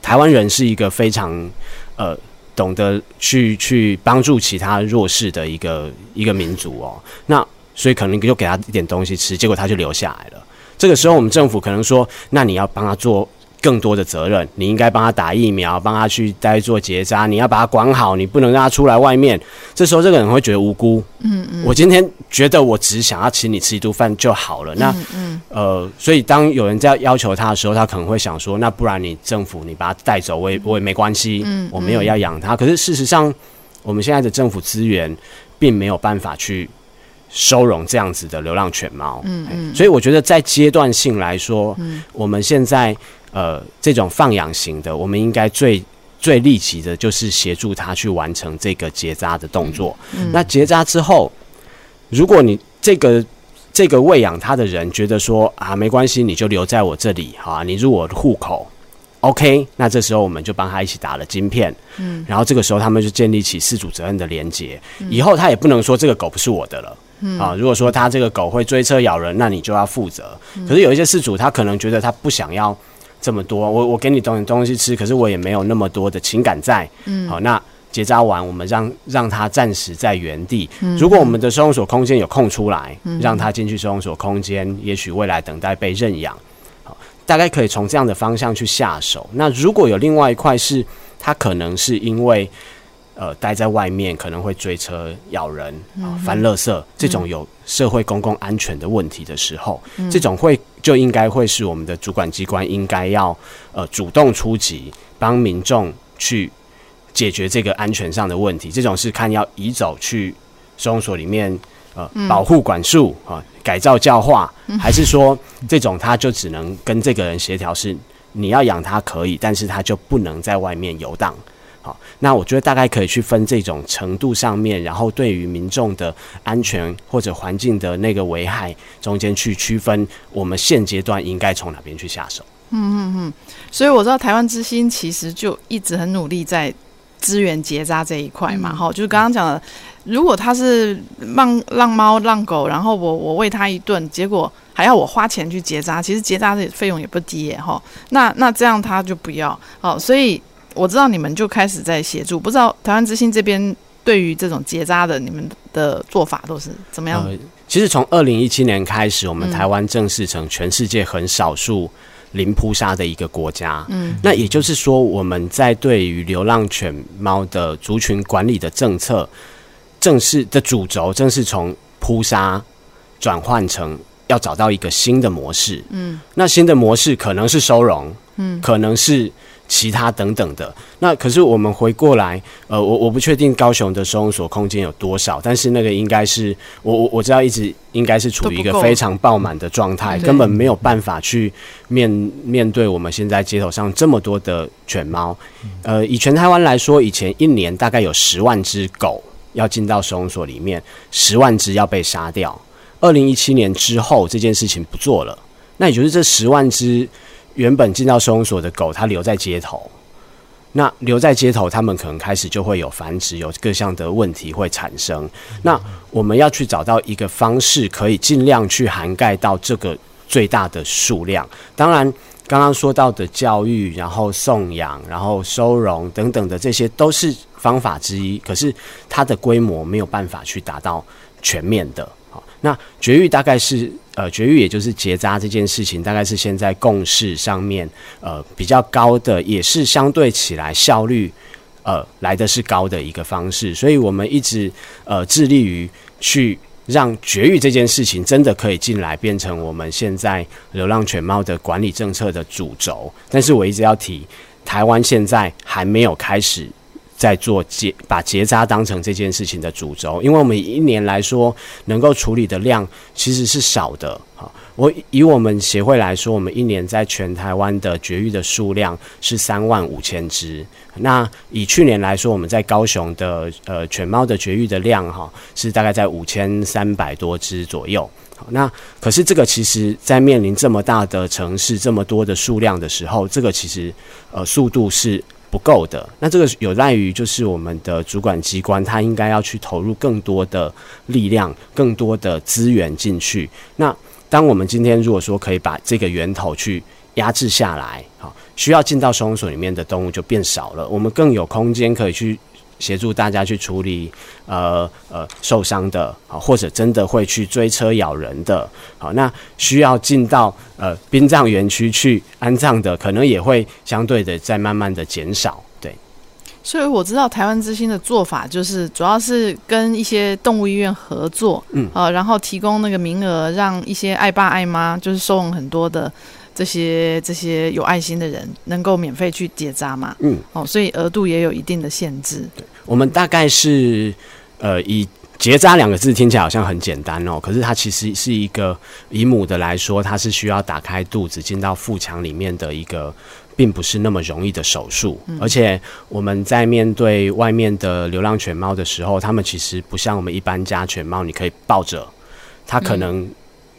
S3: 台湾人是一个非常呃懂得去去帮助其他弱势的一个一个民族哦。那所以可能就给他一点东西吃，结果他就留下来了。这个时候，我们政府可能说，那你要帮他做。更多的责任，你应该帮他打疫苗，帮他去待做结扎，你要把他管好，你不能让他出来外面。这时候，这个人会觉得无辜。嗯嗯，我今天觉得我只想要请你吃一顿饭就好了。那嗯，嗯呃，所以当有人在要求他的时候，他可能会想说，那不然你政府你把他带走，我也我也没关系。嗯，我没有要养他。可是事实上，我们现在的政府资源并没有办法去收容这样子的流浪犬猫。嗯嗯，所以我觉得在阶段性来说，嗯，我们现在。呃，这种放养型的，我们应该最最立即的，就是协助他去完成这个结扎的动作。嗯，那结扎之后，如果你这个这个喂养他的人觉得说啊，没关系，你就留在我这里，哈啊，你入我的户口，OK，那这时候我们就帮他一起打了晶片。嗯，然后这个时候他们就建立起事主责任的连结，以后他也不能说这个狗不是我的了。嗯啊，如果说他这个狗会追车咬人，那你就要负责。可是有一些事主他可能觉得他不想要。这么多，我我给你东东西吃，可是我也没有那么多的情感在。嗯，好，那结扎完，我们让让他暂时在原地。嗯，如果我们的收容所空间有空出来，嗯，让他进去收容所空间，也许未来等待被认养。好，大概可以从这样的方向去下手。那如果有另外一块是，他可能是因为。呃，待在外面可能会追车咬人啊、呃，翻垃圾，这种有社会公共安全的问题的时候，嗯、这种会就应该会是我们的主管机关应该要呃主动出击，帮民众去解决这个安全上的问题。这种是看要移走去收容所里面呃保护管束啊、呃，改造教化，还是说这种他就只能跟这个人协调，是你要养他可以，但是他就不能在外面游荡。好，那我觉得大概可以去分这种程度上面，然后对于民众的安全或者环境的那个危害中间去区分，我们现阶段应该从哪边去下手。
S4: 嗯嗯嗯。所以我知道台湾之星其实就一直很努力在资源结扎这一块嘛。哈、嗯，就是刚刚讲的，如果他是浪浪猫浪狗，然后我我喂他一顿，结果还要我花钱去结扎，其实结扎的费用也不低耶。哈，那那这样他就不要。好，所以。我知道你们就开始在协助，不知道台湾之星这边对于这种结扎的，你们的做法都是怎么样？
S3: 呃，其实从二零一七年开始，我们台湾正式成全世界很少数零扑杀的一个国家。嗯，那也就是说，我们在对于流浪犬猫的族群管理的政策，正式的主轴，正是从扑杀转换成要找到一个新的模式。嗯，那新的模式可能是收容。嗯，可能是。其他等等的，那可是我们回过来，呃，我我不确定高雄的收容所空间有多少，但是那个应该是我我我知道一直应该是处于一个非常爆满的状态，根本没有办法去面面对我们现在街头上这么多的犬猫。呃，以全台湾来说，以前一年大概有十万只狗要进到收容所里面，十万只要被杀掉。二零一七年之后，这件事情不做了，那也就是这十万只。原本进到收容所的狗，它留在街头。那留在街头，它们可能开始就会有繁殖，有各项的问题会产生。那我们要去找到一个方式，可以尽量去涵盖到这个最大的数量。当然，刚刚说到的教育，然后送养，然后收容等等的，这些都是方法之一。可是它的规模没有办法去达到全面的。那绝育大概是。呃，绝育也就是结扎这件事情，大概是现在共识上面呃比较高的，也是相对起来效率呃来的是高的一个方式，所以我们一直呃致力于去让绝育这件事情真的可以进来，变成我们现在流浪犬猫的管理政策的主轴。但是我一直要提，台湾现在还没有开始。在做结把结扎当成这件事情的主轴，因为我们一年来说能够处理的量其实是少的。好，我以我们协会来说，我们一年在全台湾的绝育的数量是三万五千只。那以去年来说，我们在高雄的呃犬猫的绝育的量哈是大概在五千三百多只左右。好，那可是这个其实在面临这么大的城市这么多的数量的时候，这个其实呃速度是。不够的，那这个有赖于就是我们的主管机关，他应该要去投入更多的力量、更多的资源进去。那当我们今天如果说可以把这个源头去压制下来，好，需要进到收容所里面的动物就变少了，我们更有空间可以去。协助大家去处理呃呃受伤的啊，或者真的会去追车咬人的，好，那需要进到呃殡葬园区去安葬的，可能也会相对的在慢慢的减少。对，
S4: 所以我知道台湾之星的做法就是主要是跟一些动物医院合作，嗯，呃，然后提供那个名额，让一些爱爸爱妈就是收容很多的。这些这些有爱心的人能够免费去结扎嘛？嗯，哦，所以额度也有一定的限制。
S3: 对，我们大概是呃，以结扎两个字听起来好像很简单哦，可是它其实是一个以母的来说，它是需要打开肚子进到腹腔里面的一个，并不是那么容易的手术。嗯，而且我们在面对外面的流浪犬猫的时候，它们其实不像我们一般家犬猫，你可以抱着它，可能，嗯。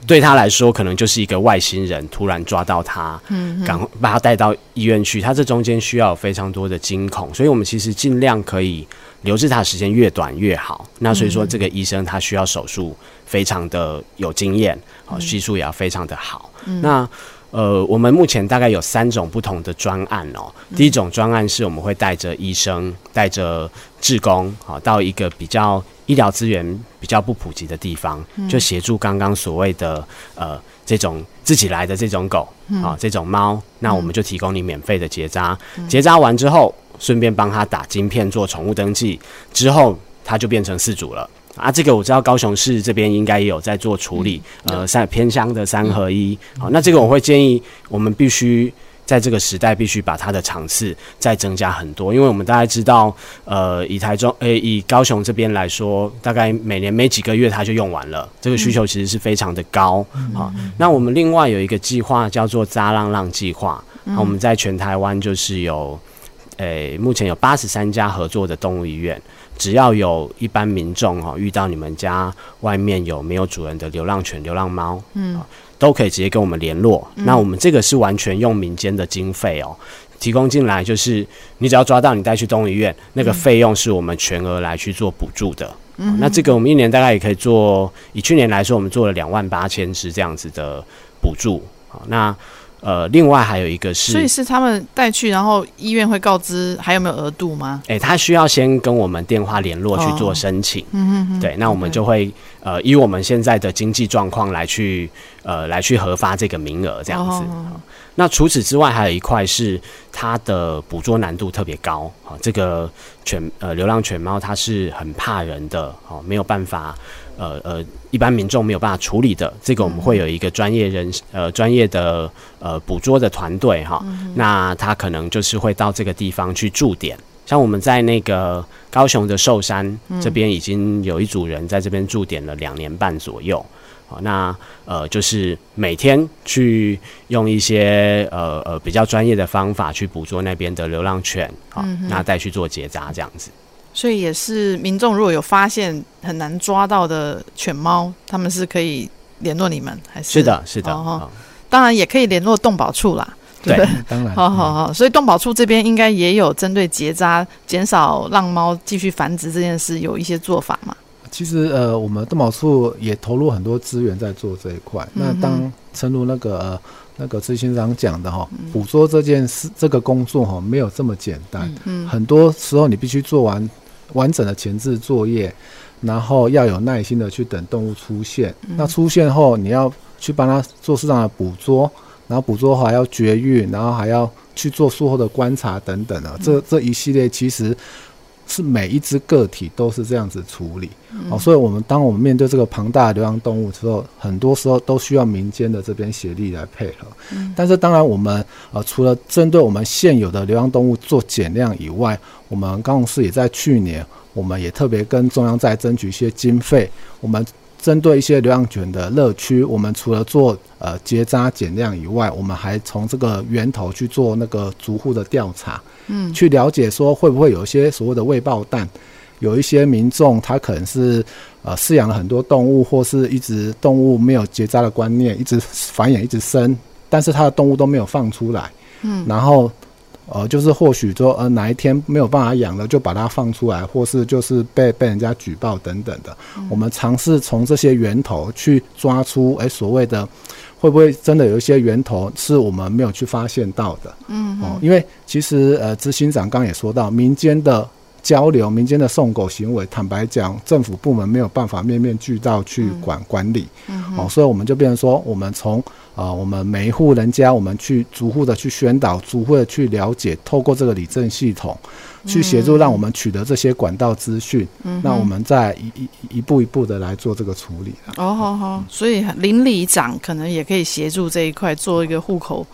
S3: 对他来说，可能就是一个外星人突然抓到他，嗯，赶快把他带到医院去。他这中间需要有非常多的惊恐，所以我们其实尽量可以留置他的时间越短越好。那所以说，这个医生他需要手术非常的有经验，好，技术也要非常的好。嗯，那。呃，我们目前大概有三种不同的专案哦。第一种专案是我们会带着医生、带着志工，好，到一个比较医疗资源比较不普及的地方，就协助刚刚所谓的呃这种自己来的这种狗，啊，这种猫，那我们就提供你免费的结扎，结扎完之后，顺便帮他打晶片做宠物登记，之后他就变成饲主了。啊，这个我知道高雄市这边应该也有在做处理，嗯、呃，三偏乡的三合一。好，那这个我会建议我们必须在这个时代必须把它的场次再增加很多，因为我们大家知道，呃，以台中，诶、欸，以高雄这边来说，大概每年没几个月它就用完了，这个需求其实是非常的高。好，那我们另外有一个计划叫做“扎浪浪计划”，那我们在全台湾就是有，诶、欸，目前有八十三家合作的动物医院。只要有一般民众哈遇到你们家外面有没有主人的流浪犬、流浪猫，嗯，都可以直接跟我们联络。嗯、那我们这个是完全用民间的经费哦提供进来，就是你只要抓到你带去动物医院，那个费用是我们全额来去做补助的。嗯，那这个我们一年大概也可以做，以去年来说，我们做了两万八千只这样子的补助。好，那。呃，另外还有一个是，
S4: 所以是他们带去，然后医院会告知还有没有额度吗？
S3: 哎、欸，他需要先跟我们电话联络去做申请。嗯嗯嗯。对，那我们就会、呃，以我们现在的经济状况来去呃来去核发这个名额这样子。Oh. 那除此之外，还有一块是它的捕捉难度特别高啊。这个犬呃流浪犬猫它是很怕人的哦，没有办法呃呃一般民众没有办法处理的，这个我们会有一个专业人呃专业的呃捕捉的团队哈，那他可能就是会到这个地方去驻点。像我们在那个高雄的寿山这边，已经有一组人在这边驻点了两年半左右。好，那呃，就是每天去用一些呃呃比较专业的方法去捕捉那边的流浪犬，好，那再去做结扎这样子。
S4: 所以也是民众如果有发现很难抓到的犬猫，他们是可以联络你们，还是？
S3: 是的，是的。
S4: 哦，当然也可以联络动保处啦。对，对，
S8: 当然，
S4: 好好好，所以动保处这边应该也有针对结扎、减少让猫继续繁殖这件事有一些做法嘛？
S8: 其实呃，我们动保处也投入很多资源在做这一块。嗯、那当诚如那个、呃、那个执行长讲的哈，捕捉这件事、嗯、这个工作哈，没有这么简单。嗯，很多时候你必须做完完整的前置作业，然后要有耐心的去等动物出现。嗯、那出现后，你要去帮它做适当的捕捉。然后捕捉后还要绝育，然后还要去做术后的观察等等啊，这这一系列其实是每一只个体都是这样子处理。嗯、哦，所以我们当我们面对这个庞大的流浪动物之后，很多时候都需要民间的这边协力来配合。嗯、但是当然我们呃除了针对我们现有的流浪动物做减量以外，我们高雄市也在去年，我们也特别跟中央在争取一些经费，我们。针对一些流浪犬的乐区，我们除了做呃结扎减量以外，我们还从这个源头去做那个逐户的调查，嗯，去了解说会不会有一些所谓的未爆弹，有一些民众他可能是呃饲养了很多动物，或是一直动物没有结扎的观念，一直繁衍一直生，但是他的动物都没有放出来，嗯，然后。呃，就是或许说，呃，哪一天没有办法养了，就把它放出来，或是就是被被人家举报等等的。嗯、我们尝试从这些源头去抓出，哎、欸，所谓的会不会真的有一些源头是我们没有去发现到的？嗯，哦，因为其实呃，执行长刚也说到，民间的交流、民间的送狗行为，坦白讲，政府部门没有办法面面俱到去管管理。嗯，嗯哦，所以我们就变成说，我们从啊、呃，我们每一户人家，我们去逐户的去宣导，逐户的去了解，透过这个理政系统，去协助让我们取得这些管道资讯。嗯，那我们再一一一步一步的来做这个处理。
S4: 哦，好好，所以邻里长可能也可以协助这一块，做一个户口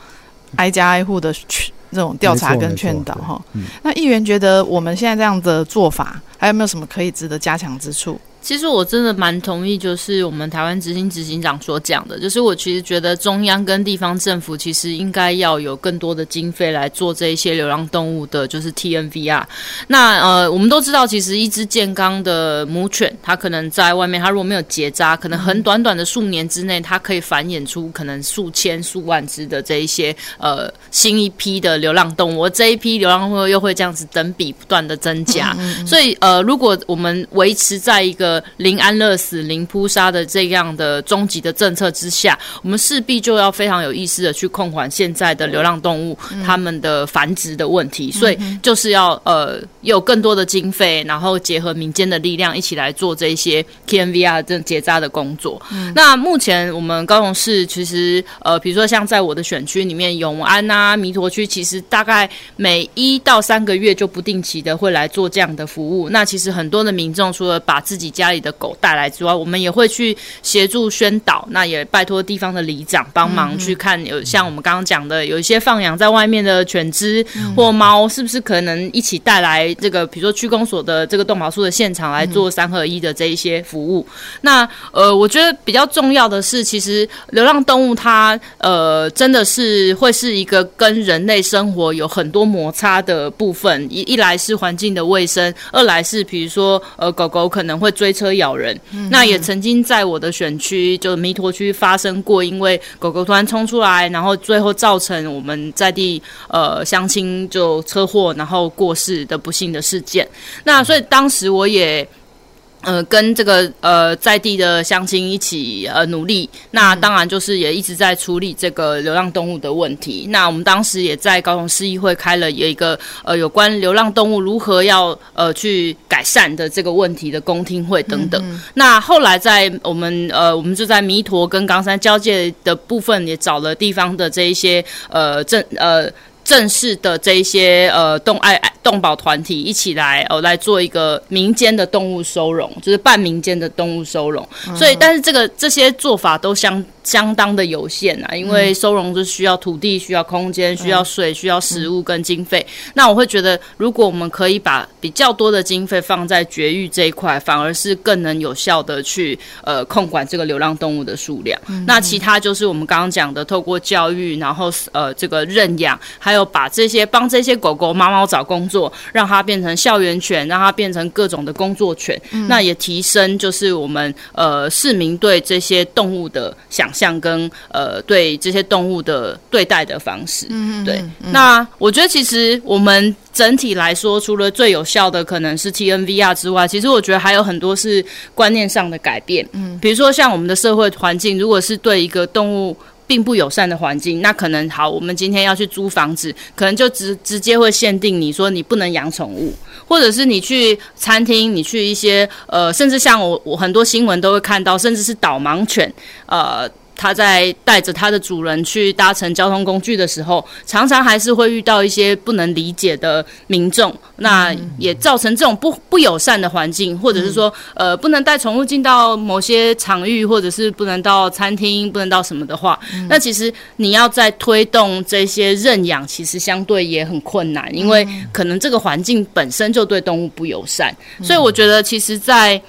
S4: 挨家挨户的去这种调查跟劝导哈。嗯，那议员觉得我们现在这样的做法，还有没有什么可以值得加强之处？
S9: 其实我真的蛮同意，就是我们台湾执行执行长所讲的，就是我其实觉得中央跟地方政府其实应该要有更多的经费来做这一些流浪动物的，就是 TNVR。那呃，我们都知道，其实一只健康的母犬，它可能在外面，它如果没有结扎，可能很短短的数年之内，它可以繁衍出可能数千、数万只的这一些呃新一批的流浪动物，而这一批流浪动物又会这样子等比不断的增加。嗯嗯，所以呃，如果我们维持在一个零安乐死、零扑杀的这样的终极的政策之下，我们势必就要非常有意识的去控管现在的流浪动物它们的繁殖的问题，所以就是要呃有更多的经费，然后结合民间的力量一起来做这些 TNVR 这结扎的工作。那目前我们高雄市其实呃，比如说像在我的选区里面，永安啊、弥陀区，其实大概每一到三个月就不定期的会来做这样的服务。那其实很多的民众除了把自己家家里的狗带来之外，我们也会去协助宣导。那也拜托地方的里长帮忙去看，有像我们刚刚讲的，有一些放养在外面的犬只或猫，是不是可能一起带来这个，比如说区公所的这个动保处的现场来做三合一的这一些服务。那呃，我觉得比较重要的是，其实流浪动物它呃真的是会是一个跟人类生活有很多摩擦的部分。一一来是环境的卫生，二来是比如说呃狗狗可能会追。车咬人，那也曾经在我的选区，就弥陀区发生过，因为狗狗突然冲出来，然后最后造成我们在地呃乡亲就车祸，然后过世的不幸的事件。那所以当时我也。呃，跟这个呃在地的乡亲一起呃努力，那当然就是也一直在处理这个流浪动物的问题。那我们当时也在高雄市议会开了有一个呃有关流浪动物如何要呃去改善的这个问题的公听会等等。那后来在我们呃我们就在弥陀跟冈山交界的部分也找了地方的这一些呃政呃。正式的这一些呃动爱动保团体一起来哦来做一个民间的动物收容，就是半民间的动物收容。嗯、所以，但是这个这些做法都相相当的有限啊，因为收容是需要土地、需要空间、需要水、需要食物跟经费。嗯、那我会觉得，如果我们可以把比较多的经费放在绝育这一块，反而是更能有效的去呃控管这个流浪动物的数量。嗯、那其他就是我们刚刚讲的，透过教育，然后呃这个认养，还有把这些帮这些狗狗、猫猫找工作，让它变成校园犬，让它变成各种的工作犬，嗯、那也提升就是我们呃市民对这些动物的想象跟呃对这些动物的对待的方式。嗯对。嗯、那我觉得其实我们整体来说，除了最有效的可能是 TNVR 之外，其实我觉得还有很多是观念上的改变。嗯，比如说像我们的社会环境，如果是对一个动物。并不友善的环境，那可能好。我们今天要去租房子，可能就直直接会限定你说你不能养宠物，或者是你去餐厅，你去一些呃，甚至像我我很多新闻都会看到，甚至是导盲犬，呃。他在带着它的主人去搭乘交通工具的时候，常常还是会遇到一些不能理解的民众，那也造成这种不不友善的环境，或者是说，呃，不能带宠物进到某些场域，或者是不能到餐厅，不能到什么的话，那其实你要在推动这些认养，其实相对也很困难，因为可能这个环境本身就对动物不友善，所以我觉得其实，在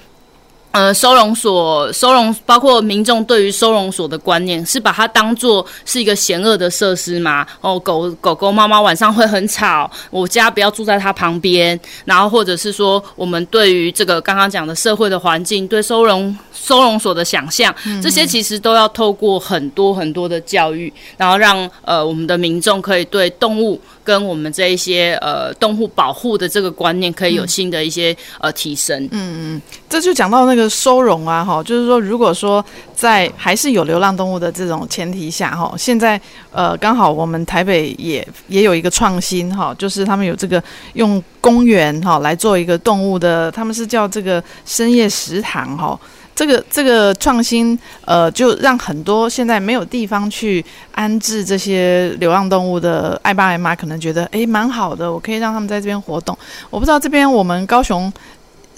S9: 呃，收容所收容，包括民众对于收容所的观念，是把它当做是一个险恶的设施吗？哦，狗狗狗、猫猫晚上会很吵，我家不要住在它旁边。然后，或者是说，我们对于这个刚刚讲的社会的环境，对收容收容所的想象，这些其实都要透过很多很多的教育，然后让呃我们的民众可以对动物跟我们这一些呃动物保护的这个观念，可以有新的一些呃提升。嗯
S4: 嗯，这就讲到那个。收容啊，哈，就是说，如果说在还是有流浪动物的这种前提下，哈，现在呃，刚好我们台北也也有一个创新，哈，就是他们有这个用公园哈来做一个动物的，他们是叫这个深夜食堂，哈，这个这个创新，呃，就让很多现在没有地方去安置这些流浪动物的爱爸爱妈，可能觉得诶蛮好的，我可以让他们在这边活动。我不知道这边我们高雄。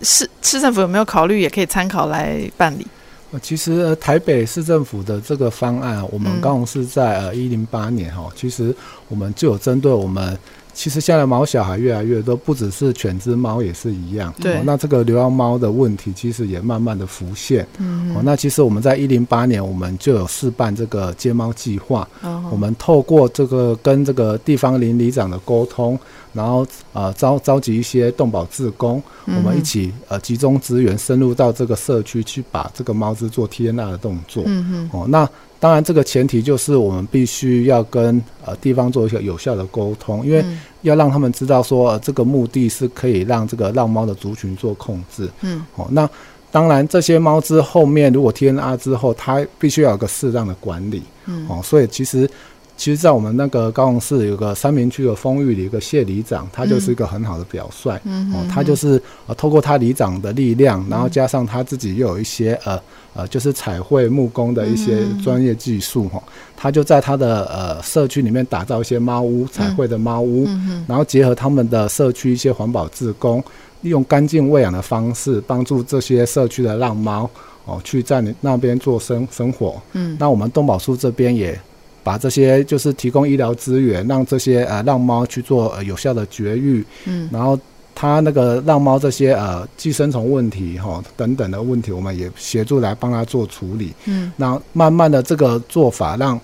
S4: 市市政府有没有考虑，也可以参考来办理？
S8: 呃，其实、呃、台北市政府的这个方案，我们刚好是在呃一零八年哈，其实我们就有针对我们。其实现在毛小孩越来越多，不只是犬只猫也是一样。对、哦，那这个流浪猫的问题其实也慢慢的浮现。嗯，哦，那其实我们在一零八年，我们就有试办这个接猫计划。哦，我们透过这个跟这个地方邻里长的沟通，然后呃召召集一些动保志工，嗯、我们一起呃集中资源，深入到这个社区去把这个猫只做 TNR 的动作。嗯哼，哦，那。当然，这个前提就是我们必须要跟呃地方做一些有效的沟通，因为要让他们知道说，呃，这个目的是可以让这个浪猫的族群做控制。嗯，哦，那当然这些猫之后面如果 TNR 之后，它必须要有个适当的管理。嗯，哦，所以其实。其实，在我们那个高雄市有个三明区的丰裕里一个谢里长，他就是一个很好的表率。嗯，哦，他就是呃，透过他里长的力量，然后加上他自己又有一些呃呃，就是彩绘木工的一些专业技术哈，他就在他的呃社区里面打造一些猫屋，彩绘的猫屋，然后结合他们的社区一些环保志工，利用干净喂养的方式，帮助这些社区的浪猫哦，去在你那边做生生活。嗯，那我们东宝树这边也。把这些就是提供医疗资源，让这些呃让猫去做呃有效的绝育，嗯，然后它那个让猫这些呃寄生虫问题哈、哦、等等的问题，我们也协助来帮它做处理，嗯，那慢慢的这个做法让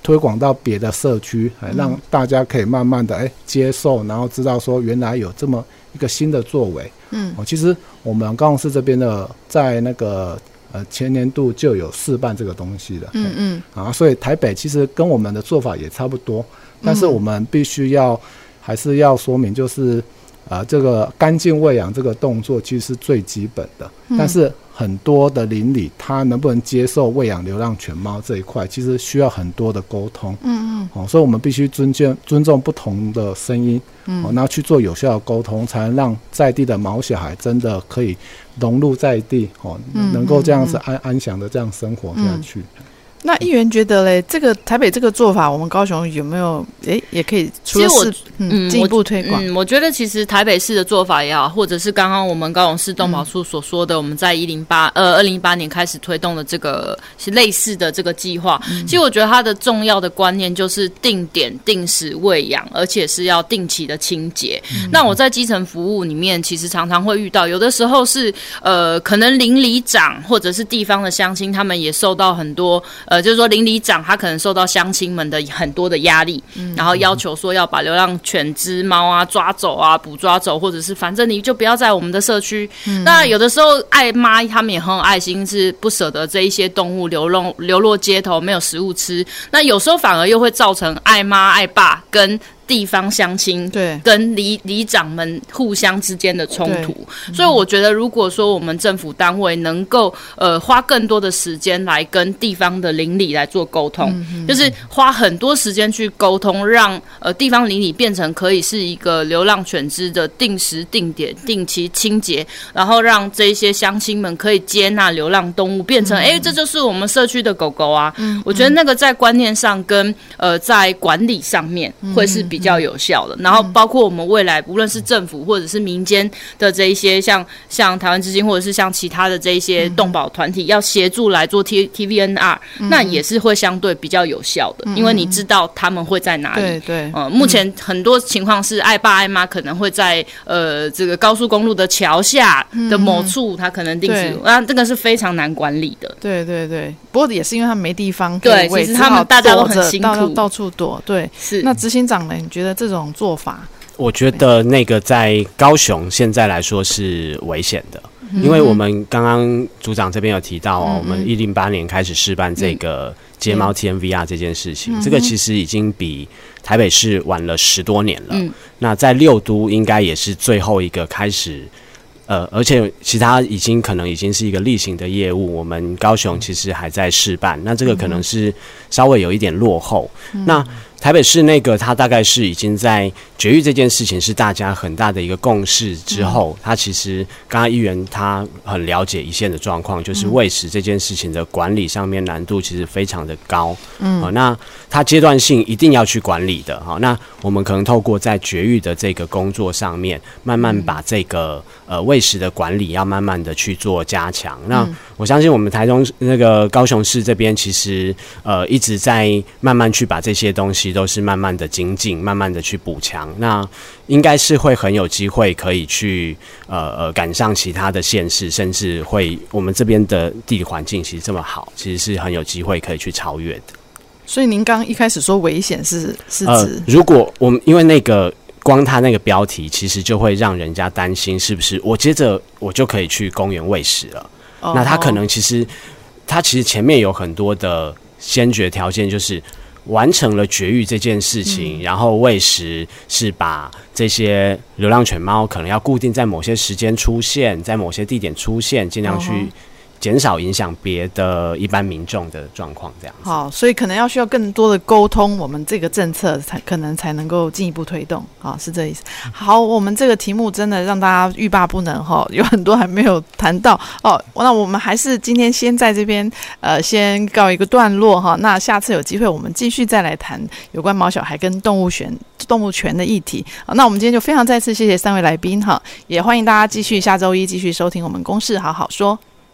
S8: 推广到别的社区，嗯、让大家可以慢慢的哎接受，然后知道说原来有这么一个新的作为，嗯，哦，其实我们高雄市这边的在那个。呃，前年度就有试办这个东西的，嗯嗯，啊，所以台北其实跟我们的做法也差不多，但是我们必须要还是要说明，就是啊、呃，这个干净喂养这个动作其实是最基本的，但是。很多的邻里，他能不能接受喂养流浪犬猫这一块，其实需要很多的沟通。嗯嗯。哦，所以我们必须尊敬、尊重不同的声音。嗯。哦，然后去做有效的沟通，才能让在地的毛小孩真的可以融入在地。哦，能够这样子安安详的这样生活下去。
S4: 那议员觉得嘞，这个台北这个做法，我们高雄有没有？诶，也可以除了是嗯进一步推广。
S9: 嗯，我觉得其实台北市的做法也好，或者是刚刚我们高雄市动保处所说的，嗯、我们在一零八呃二零一八年开始推动的这个是类似的这个计划。嗯、其实我觉得它的重要的观念就是定点定时喂养，而且是要定期的清洁。嗯、那我在基层服务里面，其实常常会遇到，有的时候是呃可能邻里长或者是地方的乡亲，他们也受到很多。呃，就是说邻里长他可能受到乡亲们的很多的压力，嗯、然后要求说要把流浪犬只、猫啊抓走啊，捕抓走，或者是反正你就不要在我们的社区。嗯、那有的时候爱妈他们也很有爱心，是不舍得这一些动物流落流落街头，没有食物吃。那有时候反而又会造成爱妈爱爸跟。地方乡亲对。跟里里长们互相之间的冲突，所以我觉得，如果说我们政府单位能够呃花更多的时间来跟地方的邻里来做沟通，嗯、就是花很多时间去沟通，让呃地方邻里变成可以是一个流浪犬只的定时定点定期清洁，然后让这一些乡亲们可以接纳流浪动物，变成哎、嗯、这就是我们社区的狗狗啊。嗯、我觉得那个在观念上跟呃在管理上面会是。比较有效的，然后包括我们未来无论是政府或者是民间的这一些像像台湾之心或者是像其他的这一些动保团体要协助来做 T T V N R，那也是会相对比较有效的，因为你知道他们会在哪里。对对，呃，目前很多情况是爱爸爱妈可能会在呃这个高速公路的桥下的某处，他可能定时，那这个是非常难管理的。对对对，不过也是因为他们没地方，对，其实他们大家都很辛苦，到处躲。对，是。那执行长呢？你觉得这种做法？
S3: 我觉得那个在高雄现在来说是危险的，因为我们刚刚组长这边有提到哦，我们一零八年开始试办这个街猫 TNVR 这件事情，这个其实已经比台北市晚了十多年了。那在六都应该也是最后一个开始。呃，而且其他已经可能已经是一个例行的业务，我们高雄其实还在试办，那这个可能是稍微有一点落后。嗯、那台北市那个，它大概是已经在绝育这件事情是大家很大的一个共识之后，它、嗯、其实刚刚议员他很了解一线的状况，就是喂食这件事情的管理上面难度其实非常的高。嗯，好、呃，那它阶段性一定要去管理的。好、呃，那我们可能透过在绝育的这个工作上面，慢慢把这个呃喂食的管理要慢慢的去做加强。那我相信我们台中那个高雄市这边，其实呃一直在慢慢去把这些东西。都是慢慢的精进，慢慢的去补强，那应该是会很有机会可以去呃呃赶上其他的县市，甚至会我们这边的地理环境其实这么好，其实是很有机会可以去超越的。
S4: 所以您刚一开始说危险是是指、呃，
S3: 如果我们因为那个光它那个标题，其实就会让人家担心是不是我接着我就可以去公园喂食了？哦、那它可能其实它其实前面有很多的先决条件，就是。完成了绝育这件事情，嗯、然后喂食是把这些流浪犬猫可能要固定在某些时间出现，在某些地点出现，尽量去。减少影响别的一般民众的状况，这样。
S4: 好，所以可能要需要更多的沟通，我们这个政策才可能才能够进一步推动。好，是这意思。好，我们这个题目真的让大家欲罢不能哈，有很多还没有谈到哦。那我们还是今天先在这边呃先告一个段落哈。那下次有机会我们继续再来谈有关毛小孩跟动物权动物权的议题。好，那我们今天就非常再次谢谢三位来宾哈，也欢迎大家继续下周一继续收听我们公事好好说。